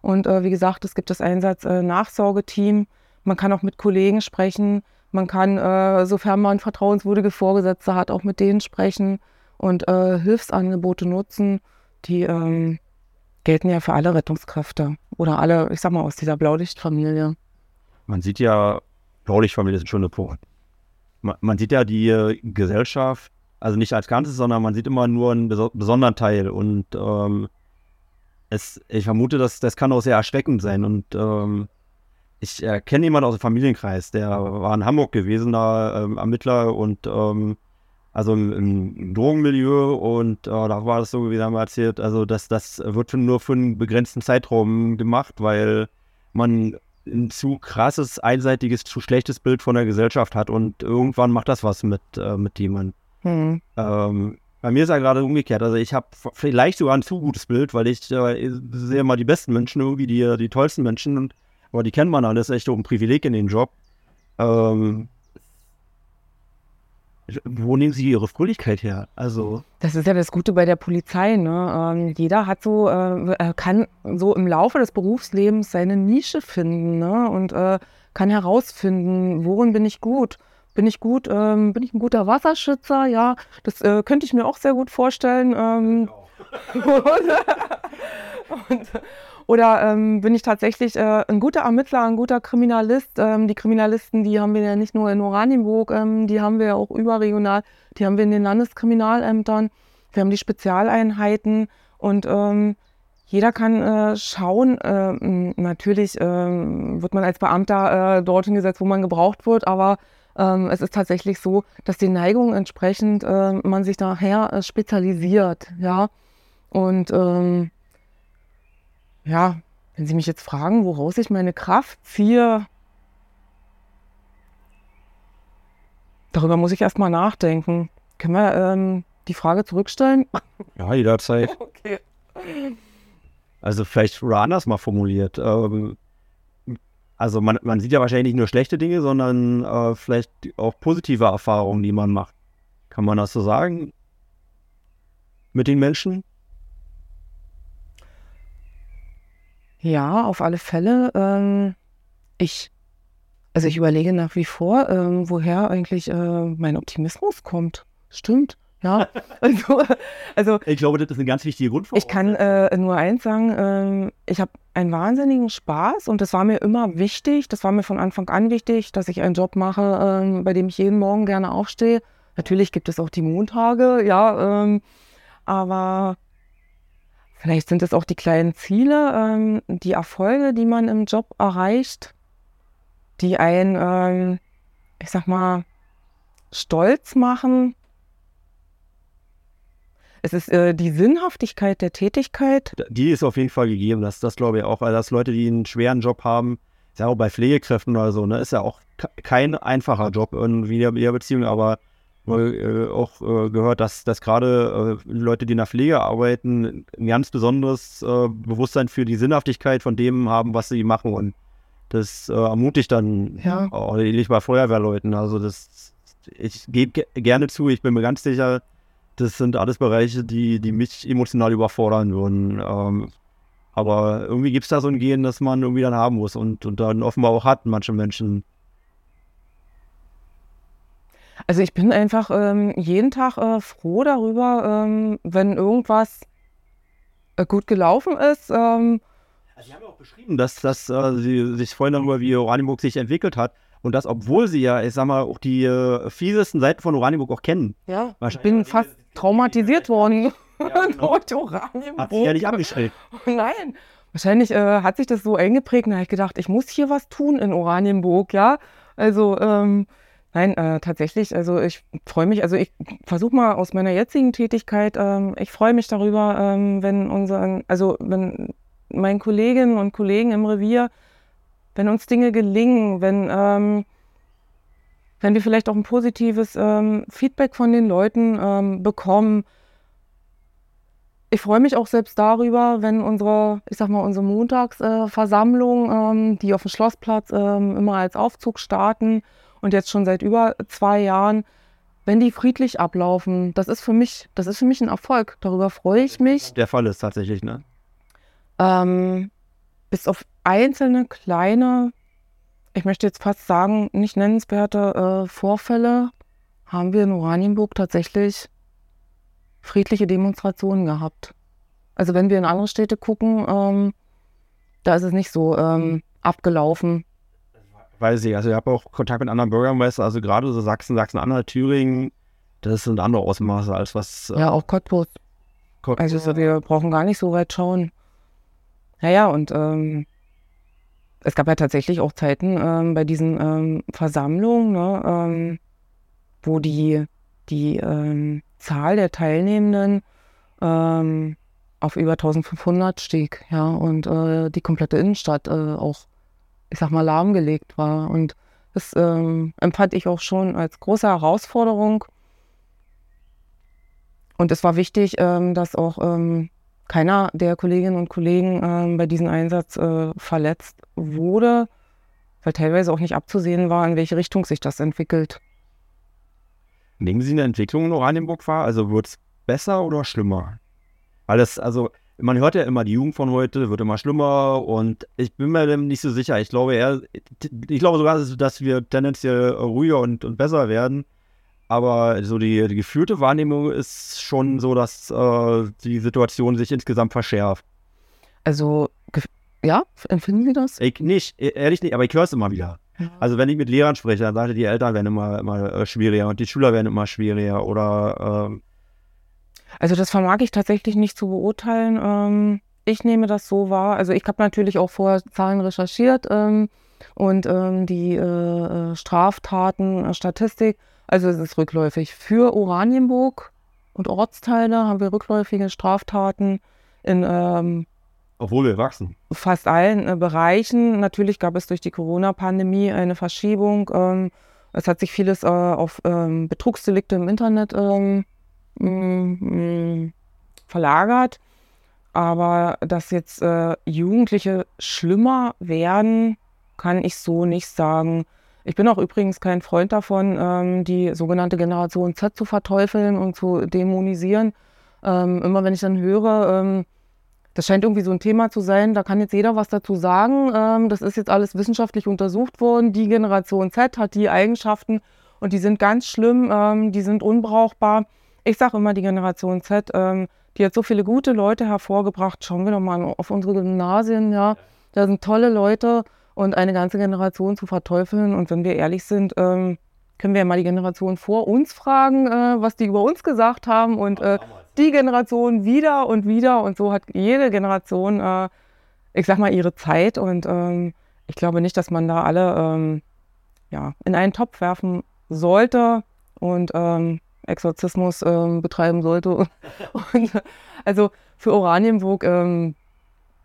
Und äh, wie gesagt, es gibt das Einsatz-Nachsorgeteam. Äh, man kann auch mit Kollegen sprechen. Man kann, äh, sofern man vertrauenswürdige Vorgesetzte hat, auch mit denen sprechen und äh, Hilfsangebote nutzen. Die ähm, gelten ja für alle Rettungskräfte oder alle, ich sag mal, aus dieser Blaulichtfamilie man sieht ja, Blaulichtfamilie ist schon eine Punkt. Man, man, sieht ja die äh, Gesellschaft, also nicht als Ganzes, sondern man sieht immer nur einen beso besonderen Teil. Und ähm, es, ich vermute, dass das kann auch sehr erschreckend sein. Und ähm, ich äh, kenne jemanden aus dem Familienkreis, der war in Hamburg gewesen, da ähm, Ermittler und ähm, also im, im, Drogenmilieu und äh, da war das so, wie haben wir erzählt, also das, das wird nur für einen begrenzten Zeitraum gemacht, weil man ein zu krasses, einseitiges, zu schlechtes Bild von der Gesellschaft hat und irgendwann macht das was mit, äh, mit jemandem. Mhm. Ähm, bei mir ist ja gerade umgekehrt. Also ich habe vielleicht sogar ein zu gutes Bild, weil ich äh, sehe mal die besten Menschen, irgendwie die, die tollsten Menschen, und, aber die kennt man alles, echt ein Privileg in den Job. Ähm, wo nehmen Sie Ihre Fröhlichkeit her? Also das ist ja das Gute bei der Polizei. Ne? Ähm, jeder hat so, äh, kann so im Laufe des Berufslebens seine Nische finden ne? und äh, kann herausfinden, worin bin ich gut. bin ich gut, ähm, bin ich ein guter Wasserschützer, ja, das äh, könnte ich mir auch sehr gut vorstellen. Ähm, und, oder ähm, bin ich tatsächlich äh, ein guter Ermittler, ein guter Kriminalist? Ähm, die Kriminalisten, die haben wir ja nicht nur in Oranienburg, ähm, die haben wir ja auch überregional, die haben wir in den Landeskriminalämtern, wir haben die Spezialeinheiten und ähm, jeder kann äh, schauen. Äh, natürlich äh, wird man als Beamter äh, dorthin gesetzt, wo man gebraucht wird, aber ähm, es ist tatsächlich so, dass die Neigung entsprechend man sich nachher äh, spezialisiert, ja. Und ähm, ja, wenn Sie mich jetzt fragen, woraus ich meine Kraft ziehe, darüber muss ich erstmal nachdenken. Können wir ähm, die Frage zurückstellen? Ja, jederzeit. okay. Also vielleicht anders mal formuliert. Ähm, also man, man, sieht ja wahrscheinlich nicht nur schlechte Dinge, sondern äh, vielleicht auch positive Erfahrungen, die man macht. Kann man das so sagen? Mit den Menschen? Ja, auf alle Fälle. Ähm, ich, also ich überlege nach wie vor, ähm, woher eigentlich äh, mein Optimismus kommt. Stimmt. Ja, also, also ich glaube, das ist eine ganz wichtige Grundvoraussetzung. Ich kann äh, nur eins sagen, äh, ich habe einen wahnsinnigen Spaß und das war mir immer wichtig, das war mir von Anfang an wichtig, dass ich einen Job mache, äh, bei dem ich jeden Morgen gerne aufstehe. Natürlich gibt es auch die Montage, ja, ähm, aber vielleicht sind es auch die kleinen Ziele, ähm, die Erfolge, die man im Job erreicht, die einen, ähm, ich sag mal, stolz machen es ist äh, die Sinnhaftigkeit der Tätigkeit. Die ist auf jeden Fall gegeben. Das, das glaube ich auch. Also, dass Leute, die einen schweren Job haben, ist ja auch bei Pflegekräften oder so, ne, ist ja auch kein einfacher Job irgendwie in der Beziehung, aber äh, auch äh, gehört, dass, dass gerade äh, Leute, die in der Pflege arbeiten, ein ganz besonderes äh, Bewusstsein für die Sinnhaftigkeit von dem haben, was sie machen. Und das äh, ermutigt dann ja. auch ähnlich bei Feuerwehrleuten. Also das, ich gebe gerne zu, ich bin mir ganz sicher, das sind alles Bereiche, die, die mich emotional überfordern würden. Ähm, aber irgendwie gibt es da so ein Gehen, das man irgendwie dann haben muss und, und dann offenbar auch hat, manche Menschen. Also ich bin einfach ähm, jeden Tag äh, froh darüber, ähm, wenn irgendwas äh, gut gelaufen ist. Ähm. Also Sie haben ja auch beschrieben, dass, dass äh, Sie sich vorhin darüber, wie Oranienburg sich entwickelt hat. Und das, obwohl Sie ja, ich sag mal, auch die äh, fiesesten Seiten von Oranienburg auch kennen. Ja, ich bin fast traumatisiert worden. Ja, genau. Hat sich ja nicht abgeschreckt. Nein. Wahrscheinlich äh, hat sich das so eingeprägt da habe ich gedacht, ich muss hier was tun in Oranienburg, ja. Also, ähm, nein, äh, tatsächlich, also ich freue mich, also ich versuche mal aus meiner jetzigen Tätigkeit, ähm, ich freue mich darüber, ähm, wenn unseren, also wenn meinen Kolleginnen und Kollegen im Revier, wenn uns Dinge gelingen, wenn ähm, wenn wir vielleicht auch ein positives ähm, Feedback von den Leuten ähm, bekommen. Ich freue mich auch selbst darüber, wenn unsere, ich sag mal, unsere Montagsversammlung, äh, die auf dem Schlossplatz ähm, immer als Aufzug starten und jetzt schon seit über zwei Jahren, wenn die friedlich ablaufen, das ist für mich, das ist für mich ein Erfolg. Darüber freue ich mich. Der Fall ist tatsächlich, ne? Ähm, bis auf einzelne kleine ich möchte jetzt fast sagen, nicht nennenswerte äh, Vorfälle haben wir in Oranienburg tatsächlich friedliche Demonstrationen gehabt. Also wenn wir in andere Städte gucken, ähm, da ist es nicht so ähm, abgelaufen. Weiß ich, also ich habe auch Kontakt mit anderen Bürgermeistern, also gerade so Sachsen, Sachsen-Anhalt, Thüringen, das sind andere Ausmaße als was. Äh, ja, auch Cottbus. Cottbus. Also wir brauchen gar nicht so weit schauen. Naja, und ähm, es gab ja tatsächlich auch Zeiten ähm, bei diesen ähm, Versammlungen, ne, ähm, wo die, die ähm, Zahl der Teilnehmenden ähm, auf über 1500 stieg, ja, und äh, die komplette Innenstadt äh, auch, ich sag mal, lahmgelegt war. Und das ähm, empfand ich auch schon als große Herausforderung. Und es war wichtig, dass auch keiner der Kolleginnen und Kollegen äh, bei diesem Einsatz äh, verletzt wurde, weil teilweise auch nicht abzusehen war, in welche Richtung sich das entwickelt. Nehmen Sie eine Entwicklung in Oranienburg wahr? Also wird es besser oder schlimmer? Weil es, also man hört ja immer, die Jugend von heute wird immer schlimmer und ich bin mir nicht so sicher. Ich glaube eher, ich glaube sogar, dass wir tendenziell ruhiger und, und besser werden. Aber so die, die gefühlte Wahrnehmung ist schon so, dass äh, die Situation sich insgesamt verschärft. Also, ja, empfinden Sie das? Ich nicht, e-, ehrlich nicht, aber ich höre es immer wieder. Ja. Also wenn ich mit Lehrern spreche, dann sagen die Eltern werden immer, immer äh, schwieriger und die Schüler werden immer schwieriger oder ähm, also das vermag ich tatsächlich nicht zu beurteilen. Ähm, ich nehme das so wahr. Also ich habe natürlich auch vorher Zahlen recherchiert ähm, und ähm, die äh, äh Straftaten, äh, also es ist rückläufig. Für Oranienburg und Ortsteile haben wir rückläufige Straftaten in ähm, obwohl wir wachsen. Fast allen äh, Bereichen. Natürlich gab es durch die Corona-Pandemie eine Verschiebung. Ähm, es hat sich vieles äh, auf ähm, Betrugsdelikte im Internet ähm, verlagert. Aber dass jetzt äh, Jugendliche schlimmer werden, kann ich so nicht sagen. Ich bin auch übrigens kein Freund davon, ähm, die sogenannte Generation Z zu verteufeln und zu dämonisieren. Ähm, immer wenn ich dann höre, ähm, das scheint irgendwie so ein Thema zu sein, da kann jetzt jeder was dazu sagen. Ähm, das ist jetzt alles wissenschaftlich untersucht worden. Die Generation Z hat die Eigenschaften und die sind ganz schlimm, ähm, die sind unbrauchbar ich sage immer, die Generation Z, ähm, die hat so viele gute Leute hervorgebracht. Schauen wir doch mal auf unsere Gymnasien, ja. Da sind tolle Leute und eine ganze Generation zu verteufeln. Und wenn wir ehrlich sind, ähm, können wir ja mal die Generation vor uns fragen, äh, was die über uns gesagt haben. Und äh, die Generation wieder und wieder. Und so hat jede Generation, äh, ich sag mal, ihre Zeit. Und ähm, ich glaube nicht, dass man da alle ähm, ja, in einen Topf werfen sollte. Und ähm, Exorzismus ähm, betreiben sollte. Und, also für Oranienburg, ähm,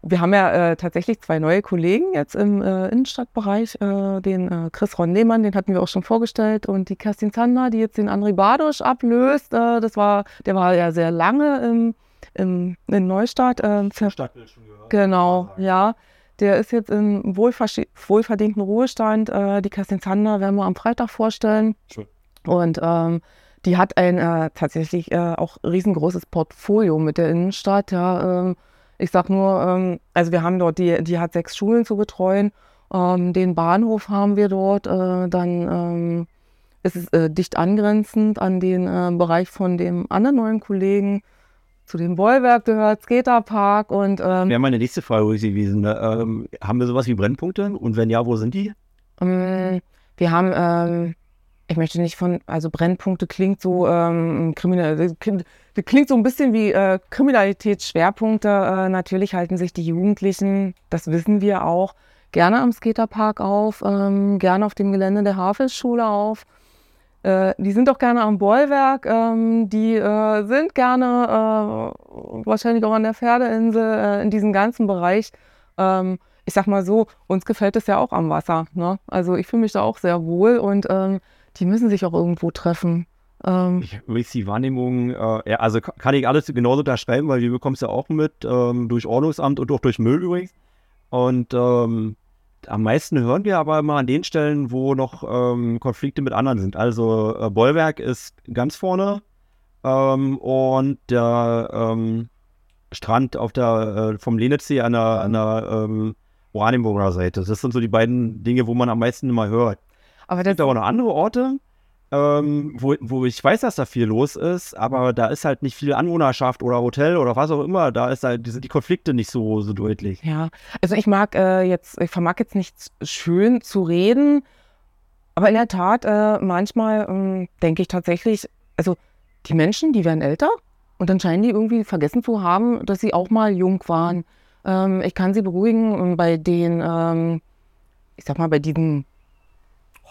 wir haben ja äh, tatsächlich zwei neue Kollegen jetzt im äh, Innenstadtbereich, äh, den äh, Chris Ron Lehmann, den hatten wir auch schon vorgestellt, und die Kerstin Zander, die jetzt den André Badosch ablöst. Äh, das war, der war ja sehr lange im, im, in Neustadt. Äh, Stadtbild schon gehört. Genau, ja. Der ist jetzt im wohlverdienten Ruhestand. Äh, die Kerstin Zander werden wir am Freitag vorstellen. Schön. Und ähm, die hat ein äh, tatsächlich äh, auch riesengroßes Portfolio mit der Innenstadt. Ja, ähm, ich sag nur, ähm, also wir haben dort, die, die hat sechs Schulen zu betreuen. Ähm, den Bahnhof haben wir dort. Äh, dann ähm, ist es äh, dicht angrenzend an den äh, Bereich von dem anderen neuen Kollegen. Zu dem Bollwerk gehört Skaterpark und. Ähm, Wäre meine nächste Frage gewesen. Ne? Ähm, haben wir sowas wie Brennpunkte? Und wenn ja, wo sind die? Ähm, wir haben ich möchte nicht von, also Brennpunkte klingt so ähm, kriminell, klingt so ein bisschen wie äh, Kriminalitätsschwerpunkte. Äh, natürlich halten sich die Jugendlichen, das wissen wir auch, gerne am Skaterpark auf, ähm, gerne auf dem Gelände der Havelschule auf. Äh, die sind auch gerne am Bollwerk, ähm, die äh, sind gerne äh, wahrscheinlich auch an der Pferdeinsel, äh, in diesem ganzen Bereich. Ähm, ich sag mal so, uns gefällt es ja auch am Wasser. Ne? Also ich fühle mich da auch sehr wohl und ähm, die müssen sich auch irgendwo treffen. Ähm, ich weiß die Wahrnehmung, äh, ja, also kann ich alles genauso unterschreiben, weil wir bekommen es ja auch mit ähm, durch Ordnungsamt und auch durch Müll übrigens. Und ähm, am meisten hören wir aber immer an den Stellen, wo noch ähm, Konflikte mit anderen sind. Also äh, Bollwerk ist ganz vorne ähm, und der ähm, Strand auf der äh, vom Lenitzsee an der, an der Oranienburger Seite. Das sind so die beiden Dinge, wo man am meisten immer hört. Aber es gibt aber noch andere Orte, ähm, wo, wo ich weiß, dass da viel los ist, aber da ist halt nicht viel Anwohnerschaft oder Hotel oder was auch immer. Da ist halt, sind die Konflikte nicht so, so deutlich. Ja, also ich mag äh, jetzt, ich vermag jetzt nicht schön zu reden, aber in der Tat, äh, manchmal äh, denke ich tatsächlich, also die Menschen, die werden älter und dann scheinen die irgendwie vergessen zu haben, dass sie auch mal jung waren. Ähm, ich kann sie beruhigen bei den, ähm, ich sag mal, bei diesen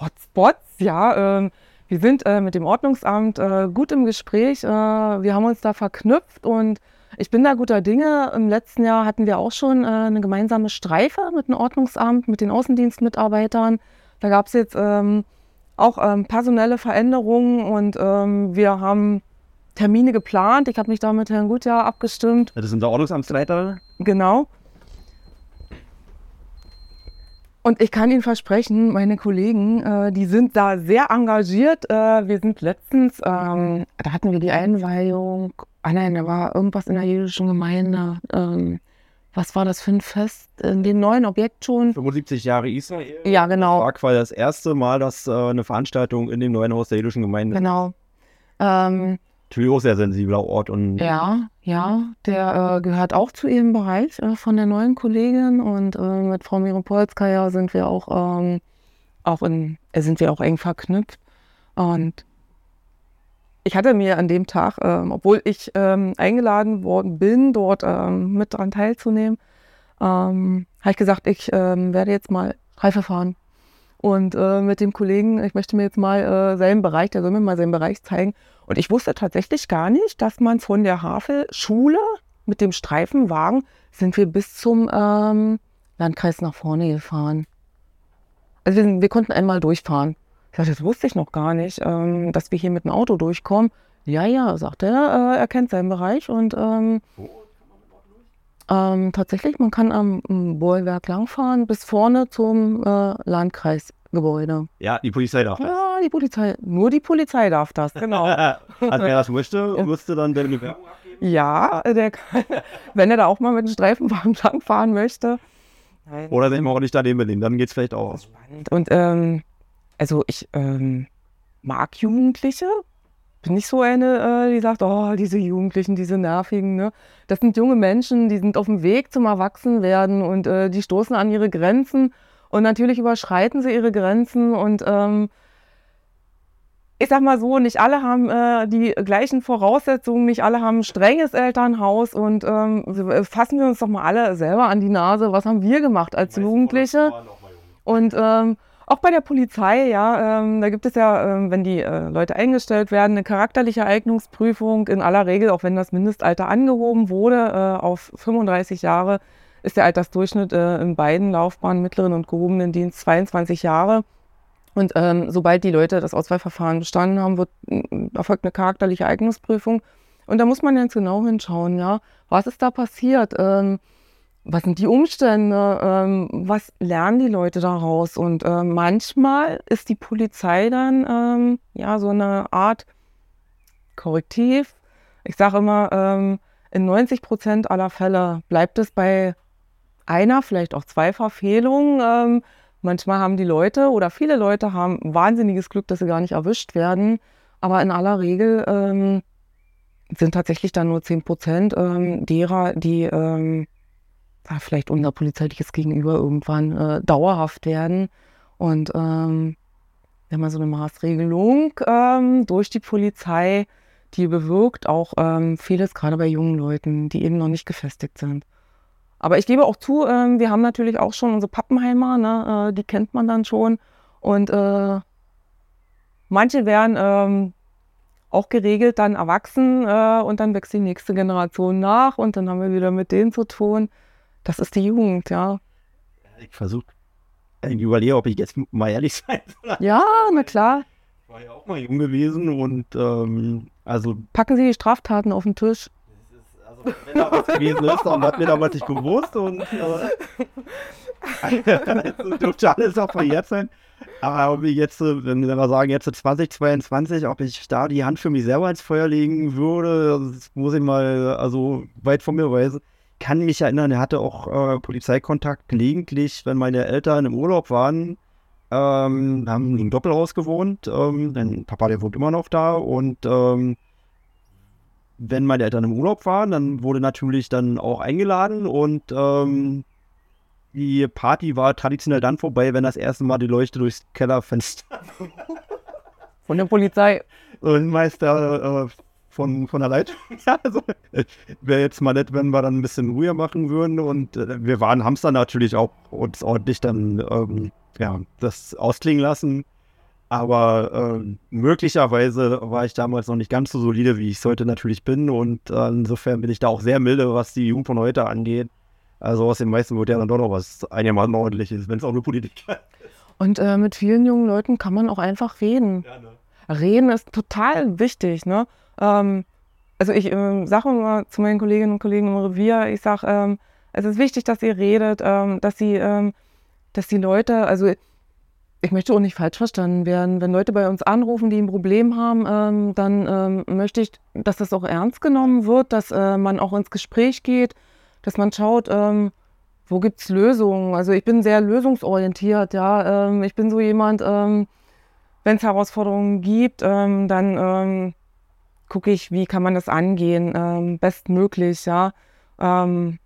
Hotspots, ja. Ähm, wir sind äh, mit dem Ordnungsamt äh, gut im Gespräch. Äh, wir haben uns da verknüpft und ich bin da guter Dinge. Im letzten Jahr hatten wir auch schon äh, eine gemeinsame Streife mit dem Ordnungsamt, mit den Außendienstmitarbeitern. Da gab es jetzt ähm, auch ähm, personelle Veränderungen und ähm, wir haben Termine geplant. Ich habe mich da mit Herrn Gutjahr abgestimmt. Das sind der Ordnungsamtsleiter? Genau. Und ich kann Ihnen versprechen, meine Kollegen, äh, die sind da sehr engagiert. Äh, wir sind letztens, ähm, da hatten wir die Einweihung ah nein, da war irgendwas in der jüdischen Gemeinde. Ähm, was war das für ein Fest? In dem neuen Objekt schon? 75 Jahre Israel. Ja, genau. War quasi das erste Mal, dass äh, eine Veranstaltung in dem neuen Haus der jüdischen Gemeinde. Genau. Ähm, Natürlich auch sehr sensibler Ort und ja, ja, der äh, gehört auch zu ihrem Bereich äh, von der neuen Kollegin und äh, mit Frau Miropolskaya sind wir auch, ähm, auch in, äh, sind wir auch eng verknüpft. Und ich hatte mir an dem Tag, ähm, obwohl ich ähm, eingeladen worden bin, dort ähm, mit daran teilzunehmen, habe ich gesagt, ich werde jetzt mal Reife fahren. Und äh, mit dem Kollegen, ich möchte mir jetzt mal äh, seinen Bereich, der soll mir mal seinen Bereich zeigen. Und ich wusste tatsächlich gar nicht, dass man von der Havelschule mit dem Streifenwagen sind wir bis zum ähm, Landkreis nach vorne gefahren. Also wir, wir, konnten einmal durchfahren. Ich dachte, das wusste ich noch gar nicht, ähm, dass wir hier mit dem Auto durchkommen. Ja, ja, sagt er, äh, er kennt seinen Bereich und ähm, ähm, tatsächlich, man kann am Bollwerk langfahren bis vorne zum äh, Landkreisgebäude. Ja, die Polizei darf das. Ja, die Polizei, nur die Polizei darf das, genau. also wer das möchte, müsste dann der Bewerbung abgeben? Ja, der kann, wenn er da auch mal mit dem Streifenwagen langfahren möchte. Nein. Oder wenn wir auch nicht daneben nehmen, dann geht es vielleicht auch. Spannend. Und ähm, also ich ähm, mag Jugendliche, bin nicht so eine, äh, die sagt, oh, diese Jugendlichen, diese nervigen. Ne? Das sind junge Menschen, die sind auf dem Weg zum Erwachsenwerden und äh, die stoßen an ihre Grenzen. Und natürlich überschreiten sie ihre Grenzen und ähm, ich sag mal so, nicht alle haben äh, die gleichen Voraussetzungen, nicht alle haben ein strenges Elternhaus und ähm, fassen wir uns doch mal alle selber an die Nase. Was haben wir gemacht als Jugendliche? Und ähm, auch bei der Polizei, ja, ähm, da gibt es ja, ähm, wenn die äh, Leute eingestellt werden, eine charakterliche Eignungsprüfung. In aller Regel, auch wenn das Mindestalter angehoben wurde äh, auf 35 Jahre, ist der Altersdurchschnitt äh, in beiden Laufbahnen, mittleren und gehobenen Dienst 22 Jahre. Und ähm, sobald die Leute das Auswahlverfahren bestanden haben, wird, erfolgt eine charakterliche Eignungsprüfung. Und da muss man ganz genau hinschauen, ja, was ist da passiert? Ähm, was sind die Umstände, ähm, was lernen die Leute daraus? Und äh, manchmal ist die Polizei dann ähm, ja so eine Art Korrektiv. Ich sage immer, ähm, in 90 Prozent aller Fälle bleibt es bei einer, vielleicht auch zwei Verfehlungen. Ähm, manchmal haben die Leute oder viele Leute haben wahnsinniges Glück, dass sie gar nicht erwischt werden. Aber in aller Regel ähm, sind tatsächlich dann nur 10 Prozent ähm, derer, die vielleicht unser polizeiliches Gegenüber irgendwann äh, dauerhaft werden. Und ähm, wenn man so eine Maßregelung ähm, durch die Polizei, die bewirkt auch ähm, vieles, gerade bei jungen Leuten, die eben noch nicht gefestigt sind. Aber ich gebe auch zu, ähm, wir haben natürlich auch schon unsere Pappenheimer, ne, äh, die kennt man dann schon. Und äh, manche werden ähm, auch geregelt dann erwachsen äh, und dann wächst die nächste Generation nach und dann haben wir wieder mit denen zu tun. Das ist die Jugend, ja. Ich versuche, ich überlege, ob ich jetzt mal ehrlich sein soll. Ja, na klar. Ich war ja auch mal jung gewesen und ähm, also. Packen Sie die Straftaten auf den Tisch. Also, wenn da was gewesen ist, dann hat mir damals nicht gewusst und äh, dürfte alles auch verjährt sein. Aber ob ich jetzt, wenn wir sagen, jetzt 2022, ob ich da die Hand für mich selber ins Feuer legen würde, das muss ich mal also weit von mir weisen kann mich erinnern, er hatte auch äh, Polizeikontakt gelegentlich, wenn meine Eltern im Urlaub waren. Ähm, haben im Doppelhaus gewohnt. Ähm, denn Papa, der wohnt immer noch da. Und ähm, wenn meine Eltern im Urlaub waren, dann wurde natürlich dann auch eingeladen. Und ähm, die Party war traditionell dann vorbei, wenn das erste Mal die Leuchte durchs Kellerfenster. Von der Polizei. Und meist äh, von, von der Leitung. Ja, also, wäre jetzt mal nett, wenn wir dann ein bisschen ruhiger machen würden. Und äh, wir waren, dann natürlich auch uns ordentlich dann ähm, ja, das ausklingen lassen. Aber äh, möglicherweise war ich damals noch nicht ganz so solide, wie ich es heute natürlich bin. Und äh, insofern bin ich da auch sehr milde, was die Jugend von heute angeht. Also aus den meisten wird ja dann doch noch was einigermaßen ordentliches, wenn es auch nur Politik ist. Und äh, mit vielen jungen Leuten kann man auch einfach reden. Ja, ne? Reden ist total wichtig, ne? Ähm, also ich ähm, sage immer zu meinen Kolleginnen und Kollegen im Revier, ich sage, ähm, es ist wichtig, dass ihr redet, ähm, dass sie, ähm, dass die Leute, also ich möchte auch nicht falsch verstanden werden. Wenn Leute bei uns anrufen, die ein Problem haben, ähm, dann möchte ich, dass das auch ernst genommen wird, dass äh, man auch ins Gespräch geht, dass man schaut, wo gibt es Lösungen. Also ich bin sehr lösungsorientiert, ja. Ähm, ich bin so jemand, ähm, wenn es Herausforderungen gibt, ähm, dann gucke ich, wie kann man das angehen, bestmöglich, ja. und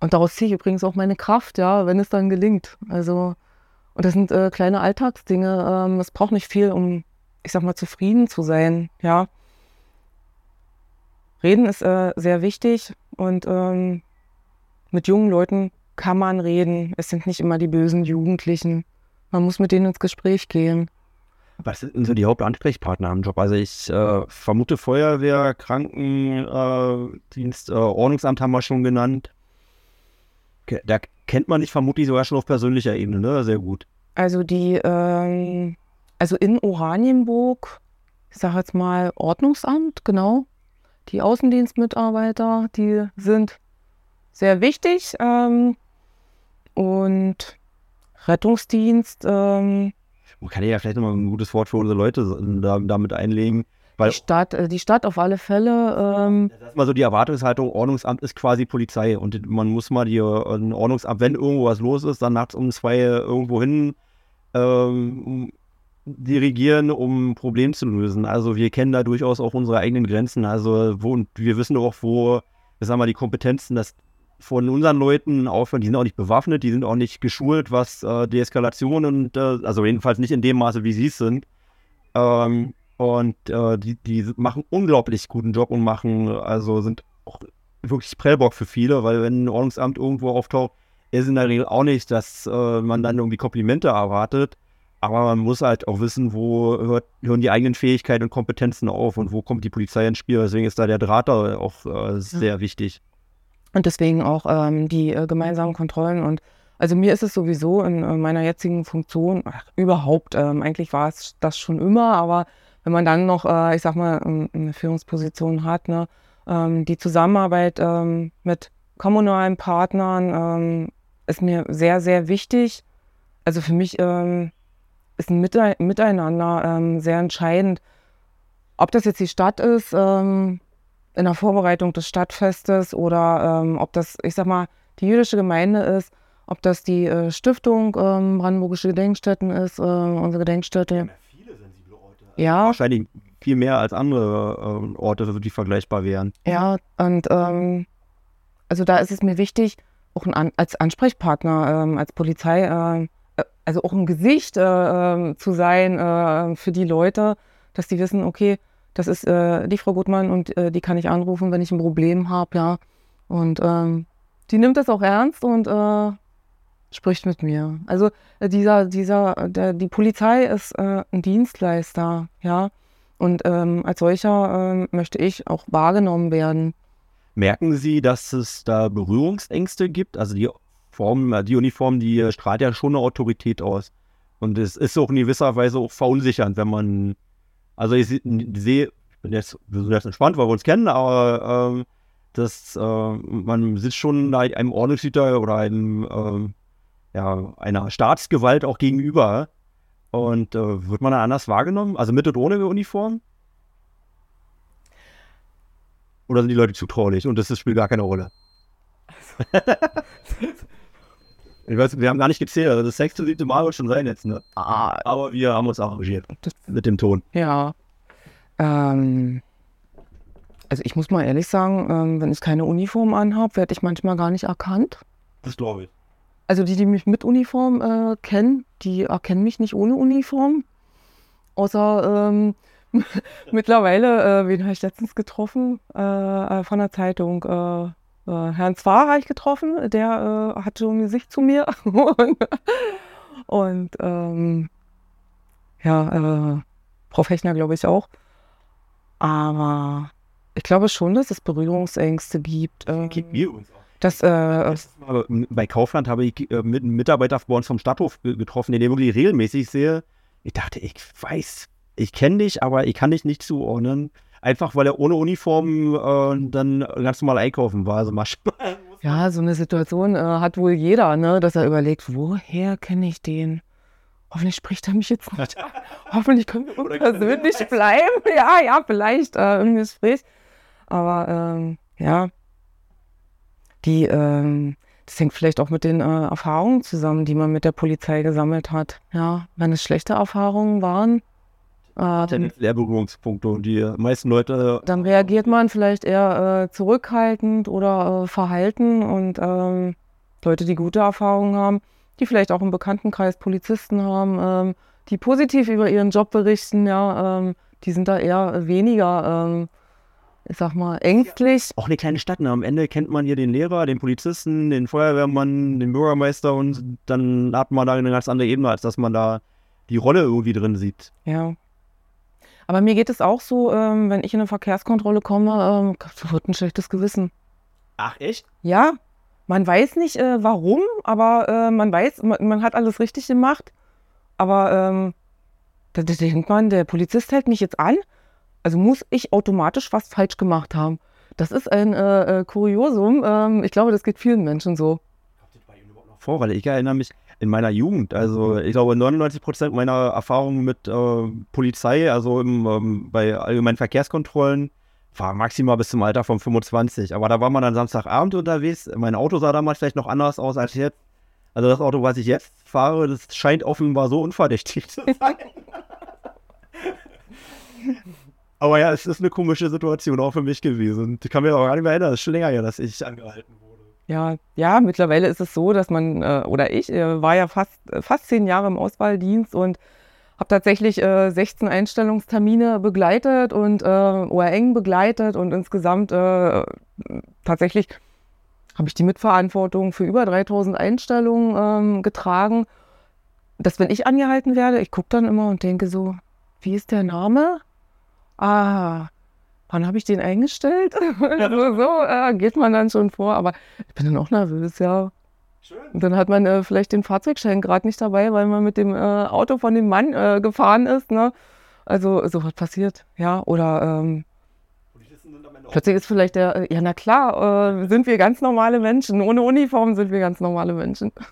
daraus ziehe ich übrigens auch meine Kraft, ja, wenn es dann gelingt. Also und das sind äh, kleine Alltagsdinge. Ähm, es braucht nicht viel, um, ich sag mal, zufrieden zu sein. Ja. Reden ist äh, sehr wichtig und ähm, mit jungen Leuten kann man reden. Es sind nicht immer die bösen Jugendlichen. Man muss mit denen ins Gespräch gehen. Was sind so die Hauptansprechpartner im Job? Also ich äh, vermute Feuerwehr, Krankendienst, äh, Ordnungsamt haben wir schon genannt. Da kennt man dich vermutlich sogar schon auf persönlicher Ebene, ne? Sehr gut. Also die, ähm, also in Oranienburg, ich sage jetzt mal Ordnungsamt, genau. Die Außendienstmitarbeiter, die sind sehr wichtig. Ähm, und Rettungsdienst. Ähm, Man kann ja vielleicht nochmal ein gutes Wort für unsere Leute damit einlegen. Weil die Stadt, äh, die Stadt auf alle Fälle. Ähm, das ist mal so die Erwartungshaltung, Ordnungsamt ist quasi Polizei und man muss mal die äh, ein Ordnungsamt, wenn irgendwo was los ist, dann nachts um zwei irgendwo hin ähm, dirigieren, um ein Problem zu lösen. Also wir kennen da durchaus auch unsere eigenen Grenzen. Also wo, und wir wissen auch, wo, sagen wir, die Kompetenzen das von unseren Leuten aufhören. Die sind auch nicht bewaffnet, die sind auch nicht geschult, was äh, Deeskalation und äh, also jedenfalls nicht in dem Maße, wie sie es sind. Ähm, und äh, die, die machen unglaublich guten Job und machen, also sind auch wirklich Prellbock für viele, weil wenn ein Ordnungsamt irgendwo auftaucht, ist in der Regel auch nicht, dass äh, man dann irgendwie Komplimente erwartet. Aber man muss halt auch wissen, wo hört, hören die eigenen Fähigkeiten und Kompetenzen auf und wo kommt die Polizei ins Spiel. Deswegen ist da der Draht auch äh, sehr ja. wichtig. Und deswegen auch ähm, die äh, gemeinsamen Kontrollen. Und also mir ist es sowieso in äh, meiner jetzigen Funktion, ach, überhaupt, ähm, eigentlich war es das schon immer, aber wenn man dann noch, äh, ich sag mal, ähm, eine Führungsposition hat, ne, ähm, die Zusammenarbeit ähm, mit kommunalen Partnern ähm, ist mir sehr, sehr wichtig. Also für mich ähm, ist ein Mite Miteinander ähm, sehr entscheidend. Ob das jetzt die Stadt ist, in der Vorbereitung des Stadtfestes oder ob das, ich sag mal, die jüdische Gemeinde ist, ob das die äh, Stiftung Brandenburgische Gedenkstätten ist, äh, unsere Gedenkstätte ja. Wahrscheinlich viel mehr als andere äh, Orte, die vergleichbar wären. Ja, und ähm, also da ist es mir wichtig, auch ein, als Ansprechpartner, ähm, als Polizei, äh, äh also auch ein Gesicht äh, ähm, zu sein für die Leute, dass die wissen, okay, das ist äh, die Frau Gutmann und die kann ich anrufen, wenn ich ein Problem habe, ja. Und ähm, die nimmt das auch ernst und spricht mit mir. Also äh, dieser, dieser, der, die Polizei ist äh, ein Dienstleister, ja. Und ähm, als solcher äh, möchte ich auch wahrgenommen werden. Merken Sie, dass es da Berührungsängste gibt? Also die Form, äh, die Uniform, die strahlt ja schon eine Autorität aus. Und es ist auch in gewisser Weise auch verunsichernd, wenn man, also ich sehe, ich bin jetzt, wir sind jetzt entspannt, weil wir uns kennen, aber ähm, das, äh, man sitzt schon einem Ordnungshüter oder einem ähm, ja, einer Staatsgewalt auch gegenüber. Und äh, wird man da anders wahrgenommen? Also mit und ohne Uniform? Oder sind die Leute zutraulich und das spielt gar keine Rolle? ich weiß, wir haben gar nicht gezählt. Also das sechste, siebte Mal wird schon sein jetzt. Ne? Ah, aber wir haben uns arrangiert mit dem Ton. Ja. Ähm, also ich muss mal ehrlich sagen, ähm, wenn ich keine Uniform anhabe, werde ich manchmal gar nicht erkannt. Das glaube ich. Also die, die mich mit Uniform äh, kennen, die erkennen mich nicht ohne Uniform. Außer ähm, mittlerweile, äh, wen habe ich letztens getroffen? Äh, äh von der Zeitung. Äh, äh, Herrn Zwar habe ich getroffen, der hatte ein Gesicht zu mir. und, und ähm, ja, Frau Fechner glaube ich auch. Aber ich glaube schon, dass es Berührungsängste gibt. Gibt mir uns auch. Das, äh, bei Kaufland habe ich äh, mit einem Mitarbeiter bei uns vom Stadthof getroffen, den ich wirklich regelmäßig sehe. Ich dachte, ich weiß, ich kenne dich, aber ich kann dich nicht zuordnen. Einfach weil er ohne Uniform äh, dann ganz normal einkaufen war. Also ja, so eine Situation äh, hat wohl jeder, ne, dass er überlegt, woher kenne ich den? hoffentlich spricht er mich jetzt nicht. hoffentlich können wir persönlich bleiben. Ja, ja, vielleicht äh, im Gespräch. Aber ähm, ja, die, ähm, das hängt vielleicht auch mit den äh, Erfahrungen zusammen, die man mit der Polizei gesammelt hat. Ja, wenn es schlechte Erfahrungen waren. Äh, Lehrberührungspunkte und die meisten Leute. Dann reagiert man vielleicht eher äh, zurückhaltend oder äh, verhalten und ähm, Leute, die gute Erfahrungen haben, die vielleicht auch im Bekanntenkreis Polizisten haben, ähm, die positiv über ihren Job berichten, ja, ähm, die sind da eher weniger ähm, ich sag mal, ängstlich. Auch eine kleine Stadt. Ne? Am Ende kennt man hier den Lehrer, den Polizisten, den Feuerwehrmann, den Bürgermeister und dann hat man da eine ganz andere Ebene, als dass man da die Rolle irgendwie drin sieht. Ja. Aber mir geht es auch so, ähm, wenn ich in eine Verkehrskontrolle komme, ähm, wird ein schlechtes Gewissen. Ach, echt? Ja. Man weiß nicht äh, warum, aber äh, man weiß, man, man, hat alles richtig gemacht. Aber ähm, da, da denkt man, der Polizist hält mich jetzt an also muss ich automatisch was falsch gemacht haben. Das ist ein äh, äh, Kuriosum. Ähm, ich glaube, das geht vielen Menschen so. Vor, weil ich erinnere mich in meiner Jugend, also ich glaube 99 Prozent meiner Erfahrungen mit äh, Polizei, also im, ähm, bei allgemeinen Verkehrskontrollen, war maximal bis zum Alter von 25. Aber da war man dann Samstagabend unterwegs. Mein Auto sah damals vielleicht noch anders aus als jetzt. Also das Auto, was ich jetzt fahre, das scheint offenbar so unverdächtig zu sein. Aber ja, es ist eine komische Situation auch für mich gewesen. Ich kann mir aber gar nicht mehr erinnern, es ist schon länger her, dass ich angehalten. Ja, ja, mittlerweile ist es so, dass man, äh, oder ich, äh, war ja fast, äh, fast zehn Jahre im Auswahldienst und habe tatsächlich äh, 16 Einstellungstermine begleitet und äh, oder begleitet und insgesamt äh, tatsächlich habe ich die Mitverantwortung für über 3000 Einstellungen ähm, getragen. Dass wenn ich angehalten werde, ich gucke dann immer und denke so, wie ist der Name? ah, wann habe ich den eingestellt? also so äh, geht man dann schon vor, aber ich bin dann auch nervös, ja. Schön. Und dann hat man äh, vielleicht den Fahrzeugschein gerade nicht dabei, weil man mit dem äh, Auto von dem Mann äh, gefahren ist. Ne? Also so was passiert, ja. Oder ähm, plötzlich ist vielleicht der, äh, ja na klar, äh, sind wir ganz normale Menschen. Ohne Uniform sind wir ganz normale Menschen.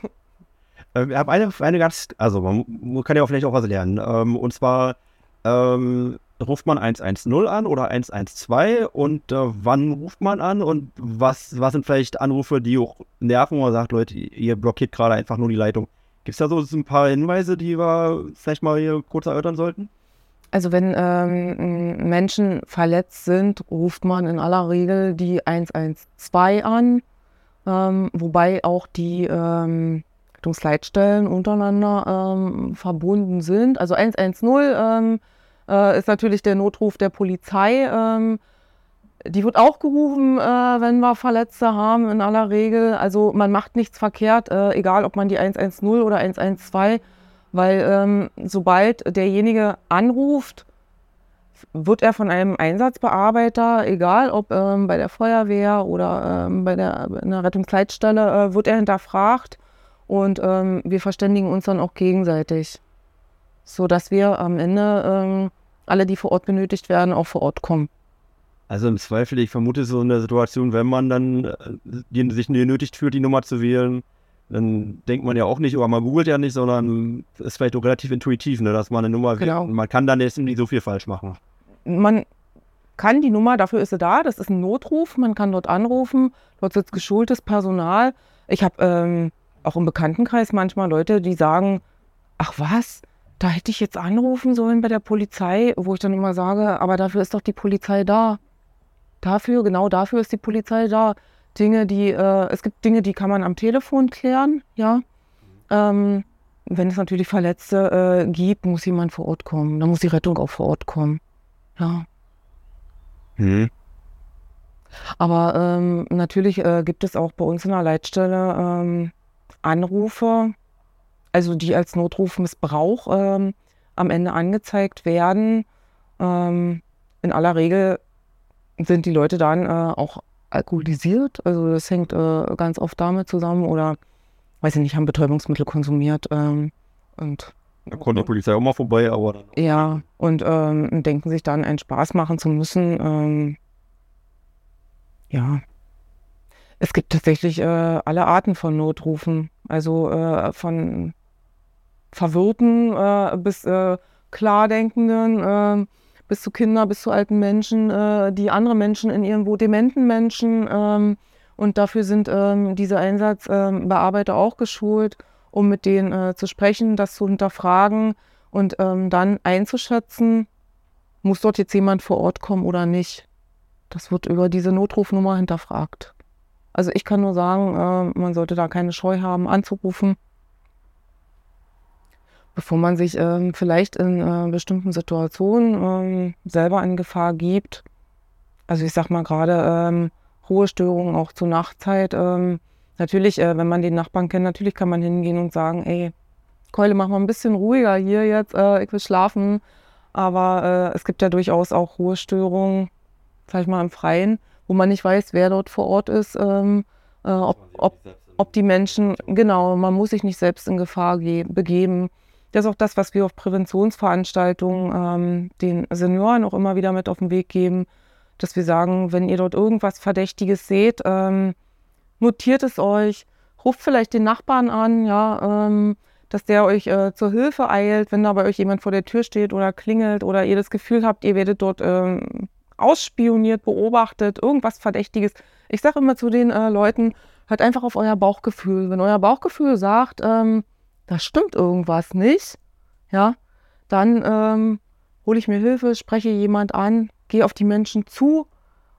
Ich habe eine, eine ganz, also man, man, kann ja auch vielleicht auch was lernen. Ähm, und zwar ähm, ruft man 110 an oder 112 und äh, wann ruft man an und was, was sind vielleicht Anrufe, die auch nerven oder sagt, Leute, ihr blockiert gerade einfach nur die Leitung. Gibt es da so ein paar Hinweise, die wir vielleicht mal hier kurz erörtern sollten? Also wenn ähm, Menschen verletzt sind, ruft man in aller Regel die 112 an, ähm, wobei auch die ähm, Rettungsleitstellen untereinander ähm, verbunden sind. Also 110 äh, ist natürlich der Notruf der Polizei. Ähm, die wird auch gerufen, äh, wenn wir Verletzte haben, in aller Regel. Also man macht nichts verkehrt, äh, egal ob man die 110 oder 112, weil ähm, sobald derjenige anruft, wird er von einem Einsatzbearbeiter, egal ob ähm, bei der Feuerwehr oder ähm, bei der, einer Rettungsleitstelle, äh, wird er hinterfragt und ähm, wir verständigen uns dann auch gegenseitig so dass wir am Ende ähm, alle, die vor Ort benötigt werden, auch vor Ort kommen. Also im Zweifel, ich vermute so in der Situation, wenn man dann äh, die, sich genötigt fühlt, die Nummer zu wählen, dann denkt man ja auch nicht, oder man googelt ja nicht, sondern ist vielleicht auch relativ intuitiv, ne, dass man eine Nummer genau. wählt. Man kann dann jetzt nicht so viel falsch machen. Man kann die Nummer, dafür ist sie da, das ist ein Notruf, man kann dort anrufen, dort sitzt geschultes Personal. Ich habe ähm, auch im Bekanntenkreis manchmal Leute, die sagen, ach was, da hätte ich jetzt anrufen sollen bei der Polizei, wo ich dann immer sage, aber dafür ist doch die Polizei da. Dafür, genau dafür ist die Polizei da. Dinge, die, äh, es gibt Dinge, die kann man am Telefon klären, ja. Ähm, wenn es natürlich Verletzte äh, gibt, muss jemand vor Ort kommen. Da muss die Rettung auch vor Ort kommen. Ja. Mhm. Aber ähm, natürlich äh, gibt es auch bei uns in der Leitstelle ähm, Anrufe, also die als Notrufmissbrauch ähm, am Ende angezeigt werden. Ähm, in aller Regel sind die Leute dann äh, auch alkoholisiert. Also das hängt äh, ganz oft damit zusammen oder, weiß ich nicht, haben Betäubungsmittel konsumiert. Ähm, und da kommt die Polizei auch mal vorbei, aber dann. Ja, und ähm, denken sich dann, einen Spaß machen zu müssen. Ähm, ja. Es gibt tatsächlich äh, alle Arten von Notrufen. Also äh, von Verwirrten äh, bis äh, Klardenkenden, äh, bis zu Kinder, bis zu alten Menschen, äh, die andere Menschen in irgendwo dementen Menschen. Ähm, und dafür sind ähm, diese Einsatzbearbeiter auch geschult, um mit denen äh, zu sprechen, das zu hinterfragen und ähm, dann einzuschätzen, muss dort jetzt jemand vor Ort kommen oder nicht. Das wird über diese Notrufnummer hinterfragt. Also ich kann nur sagen, äh, man sollte da keine Scheu haben, anzurufen, bevor man sich äh, vielleicht in äh, bestimmten Situationen ähm, selber in Gefahr gibt. Also ich sag mal gerade ähm, Ruhestörungen auch zur Nachtzeit. Ähm, natürlich, äh, wenn man den Nachbarn kennt, natürlich kann man hingehen und sagen, ey, Keule, mach mal ein bisschen ruhiger hier jetzt, äh, ich will schlafen. Aber äh, es gibt ja durchaus auch Ruhestörungen, sag ich mal, im Freien, wo man nicht weiß, wer dort vor Ort ist, ähm, äh, ob, ob, ob die Menschen, genau, man muss sich nicht selbst in Gefahr begeben. Das ist auch das, was wir auf Präventionsveranstaltungen ähm, den Senioren auch immer wieder mit auf den Weg geben, dass wir sagen, wenn ihr dort irgendwas Verdächtiges seht, ähm, notiert es euch, ruft vielleicht den Nachbarn an, ja, ähm, dass der euch äh, zur Hilfe eilt, wenn da bei euch jemand vor der Tür steht oder klingelt oder ihr das Gefühl habt, ihr werdet dort ähm, ausspioniert, beobachtet, irgendwas Verdächtiges. Ich sage immer zu den äh, Leuten, hört einfach auf euer Bauchgefühl. Wenn euer Bauchgefühl sagt, ähm, da stimmt irgendwas nicht, ja, dann ähm, hole ich mir Hilfe, spreche jemand an, gehe auf die Menschen zu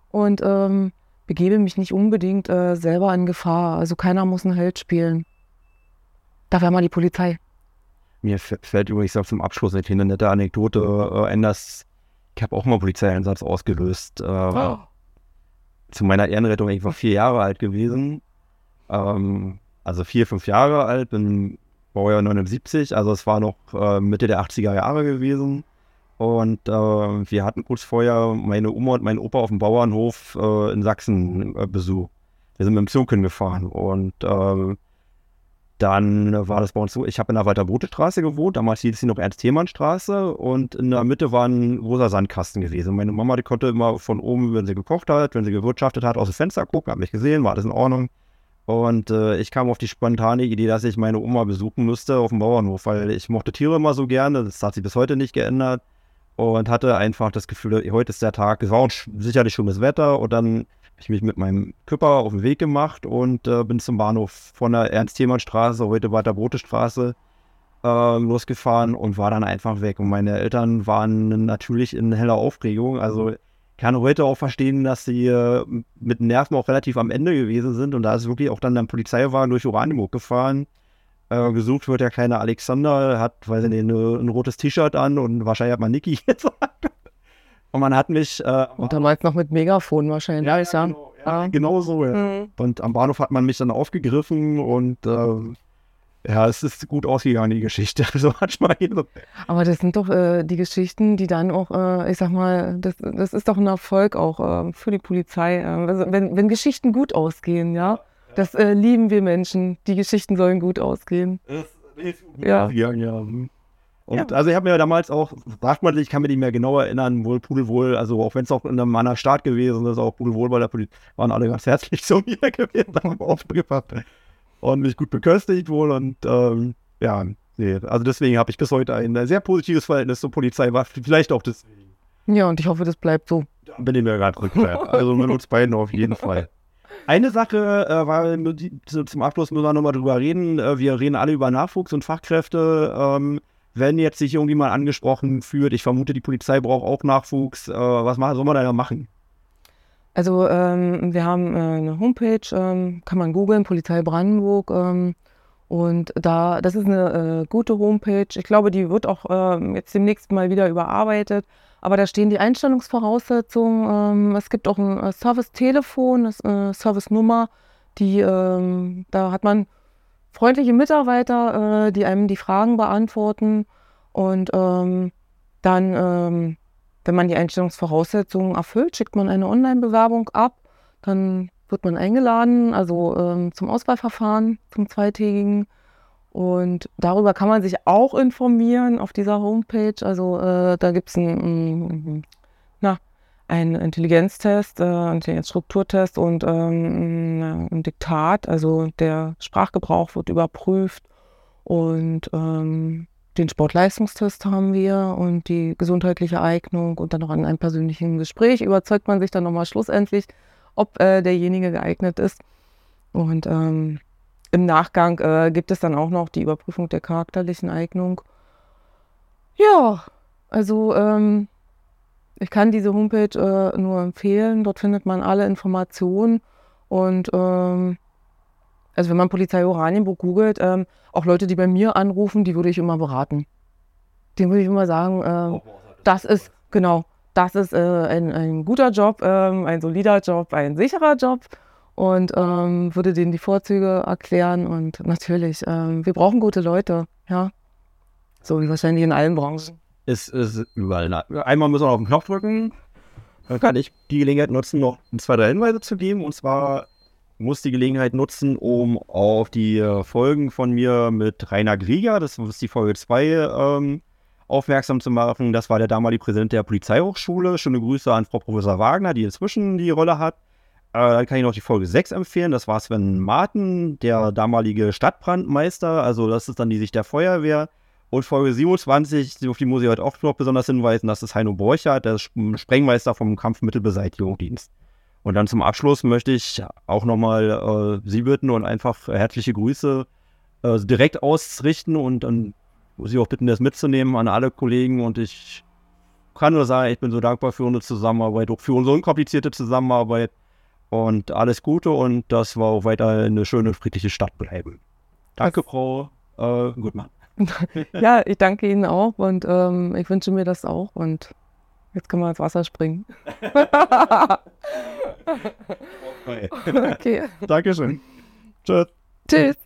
und ähm, begebe mich nicht unbedingt äh, selber in Gefahr. Also keiner muss einen Held spielen. Da wäre mal die Polizei. Mir fällt übrigens auch zum Abschluss eine nette Anekdote äh, dass ich habe auch mal Polizeieinsatz ausgelöst. Äh, oh. Zu meiner Ehrenrettung, ich war vier Jahre alt gewesen. Ähm, also vier, fünf Jahre alt, bin Baujahr 79, also es war noch äh, Mitte der 80er Jahre gewesen. Und äh, wir hatten kurz vorher meine Oma und mein Opa auf dem Bauernhof äh, in Sachsen äh, besucht. Wir sind mit dem Zug hingefahren und ähm, dann war das bei uns so, ich habe in der Walter-Bote-Straße gewohnt, damals hieß sie noch Ernst-Themann-Straße und in der Mitte war ein großer Sandkasten gewesen. Meine Mama, die konnte immer von oben, wenn sie gekocht hat, wenn sie gewirtschaftet hat, aus dem Fenster gucken, hat mich gesehen, war alles in Ordnung. Und äh, ich kam auf die spontane Idee, dass ich meine Oma besuchen müsste auf dem Bauernhof, weil ich mochte Tiere immer so gerne, das hat sich bis heute nicht geändert und hatte einfach das Gefühl, heute ist der Tag, es war auch sicherlich schönes Wetter und dann habe ich mich mit meinem Küpper auf den Weg gemacht und äh, bin zum Bahnhof von der Ernst-Thiemann-Straße, heute weiter Brote Straße, äh, losgefahren und war dann einfach weg. Und meine Eltern waren natürlich in heller Aufregung. Also kann heute auch verstehen, dass sie äh, mit Nerven auch relativ am Ende gewesen sind. Und da ist wirklich auch dann ein Polizeiwagen durch Oranienburg gefahren äh, gesucht wird der kleine Alexander, hat, weiß ich nicht, eine, ein rotes T-Shirt an und wahrscheinlich hat man Niki gesagt. Und man hat mich. Äh, und damals noch mit Megafon wahrscheinlich. Ja, ja, genau, ja, genau so. Ja. Mhm. Und am Bahnhof hat man mich dann aufgegriffen und äh, ja, es ist gut ausgegangen, die Geschichte. Also manchmal Aber das sind doch äh, die Geschichten, die dann auch, äh, ich sag mal, das, das ist doch ein Erfolg auch äh, für die Polizei. Äh, also wenn, wenn Geschichten gut ausgehen, ja. Das äh, lieben wir Menschen. Die Geschichten sollen gut ausgehen. Das ist ja. ja, ja. Und ja. also ich habe mir damals auch, sagt man, ich kann mir nicht mehr genau erinnern, wohl Pudelwohl, also auch wenn es auch in einem anderen Staat gewesen ist, auch Pudelwohl bei der Polizei, waren alle ganz herzlich zu mir gewesen, haben aufgepasst und mich gut beköstigt wohl und ähm, ja, nee, also deswegen habe ich bis heute ein sehr positives Verhältnis zur Polizei, war vielleicht auch deswegen. Ja, und ich hoffe, das bleibt so. Da bin ich mir gerade rückfällt. Also mit uns beiden auf jeden Fall. Eine Sache äh, war, zum Abschluss müssen wir nochmal drüber reden. Äh, wir reden alle über Nachwuchs und Fachkräfte. Ähm, wenn jetzt sich irgendwie mal angesprochen fühlt, ich vermute, die Polizei braucht auch Nachwuchs. Äh, was soll man da machen? Also ähm, wir haben äh, eine Homepage, ähm, kann man googeln, Polizei Brandenburg. Ähm, und da, das ist eine äh, gute Homepage. Ich glaube, die wird auch ähm, jetzt demnächst mal wieder überarbeitet. Aber da stehen die Einstellungsvoraussetzungen. Ähm, es gibt auch ein äh, Service-Telefon, eine äh, Service-Nummer, die, ähm, da hat man freundliche Mitarbeiter, äh, die einem die Fragen beantworten. Und ähm, dann, wenn man die Einstellungsvoraussetzungen erfüllt, schickt man eine Online-Bewerbung ab. Dann wird man eingeladen, also ähm, zum Auswahlverfahren, zum zweitägigen. Und darüber kann man sich auch informieren auf dieser Homepage. Also äh, da gibt es einen, na, einen Intelligenztest, äh, einen Strukturtest und ähm, ein Diktat. Also der Sprachgebrauch wird überprüft. Und ähm, den Sportleistungstest haben wir und die gesundheitliche Eignung und dann noch an einem persönlichen Gespräch überzeugt man sich dann nochmal schlussendlich, ob äh, derjenige geeignet ist. Und ähm, im Nachgang äh, gibt es dann auch noch die Überprüfung der charakterlichen Eignung. Ja, also ähm, ich kann diese Homepage äh, nur empfehlen. Dort findet man alle Informationen und ähm, also wenn man Polizei Oranienburg googelt, ähm, auch Leute, die bei mir anrufen, die würde ich immer beraten. Den würde ich immer sagen, ähm, das ist, genau, das ist äh, ein, ein guter Job, ähm, ein solider Job, ein sicherer Job und ähm, würde denen die Vorzüge erklären und natürlich, ähm, wir brauchen gute Leute, ja. So wie wahrscheinlich in allen Branchen. Es ist überall. Einmal müssen wir auf den Knopf drücken. Dann kann ich die Gelegenheit nutzen, noch zwei, drei Hinweise zu geben. Und zwar muss die Gelegenheit nutzen, um auf die äh, Folgen von mir mit Rainer Grieger, das ist die Folge 2, ähm, aufmerksam zu machen. Das war der damalige Präsident der Polizeihochschule. Schöne Grüße an Frau Professor Wagner, die inzwischen die Rolle hat. Äh, dann kann ich noch die Folge 6 empfehlen. Das war Sven Martin, der damalige Stadtbrandmeister. Also das ist dann die Sicht der Feuerwehr. Und Folge 27, auf die muss ich heute auch noch besonders hinweisen, das ist Heino Borchardt, der Sprengmeister vom Kampfmittelbeseitigungsdienst. Und dann zum Abschluss möchte ich auch nochmal äh, Sie bitten und einfach herzliche Grüße äh, direkt ausrichten und dann ich auch bitten, das mitzunehmen an alle Kollegen. Und ich kann nur sagen, ich bin so dankbar für unsere Zusammenarbeit, auch für unsere unkomplizierte Zusammenarbeit. Und alles Gute und das war auch weiter eine schöne, friedliche Stadt bleiben. Danke? Frau äh, Gutmann. ja, ich danke Ihnen auch und ähm, ich wünsche mir das auch und jetzt können wir ins Wasser springen. okay. Dankeschön. Tschüss. Tschüss.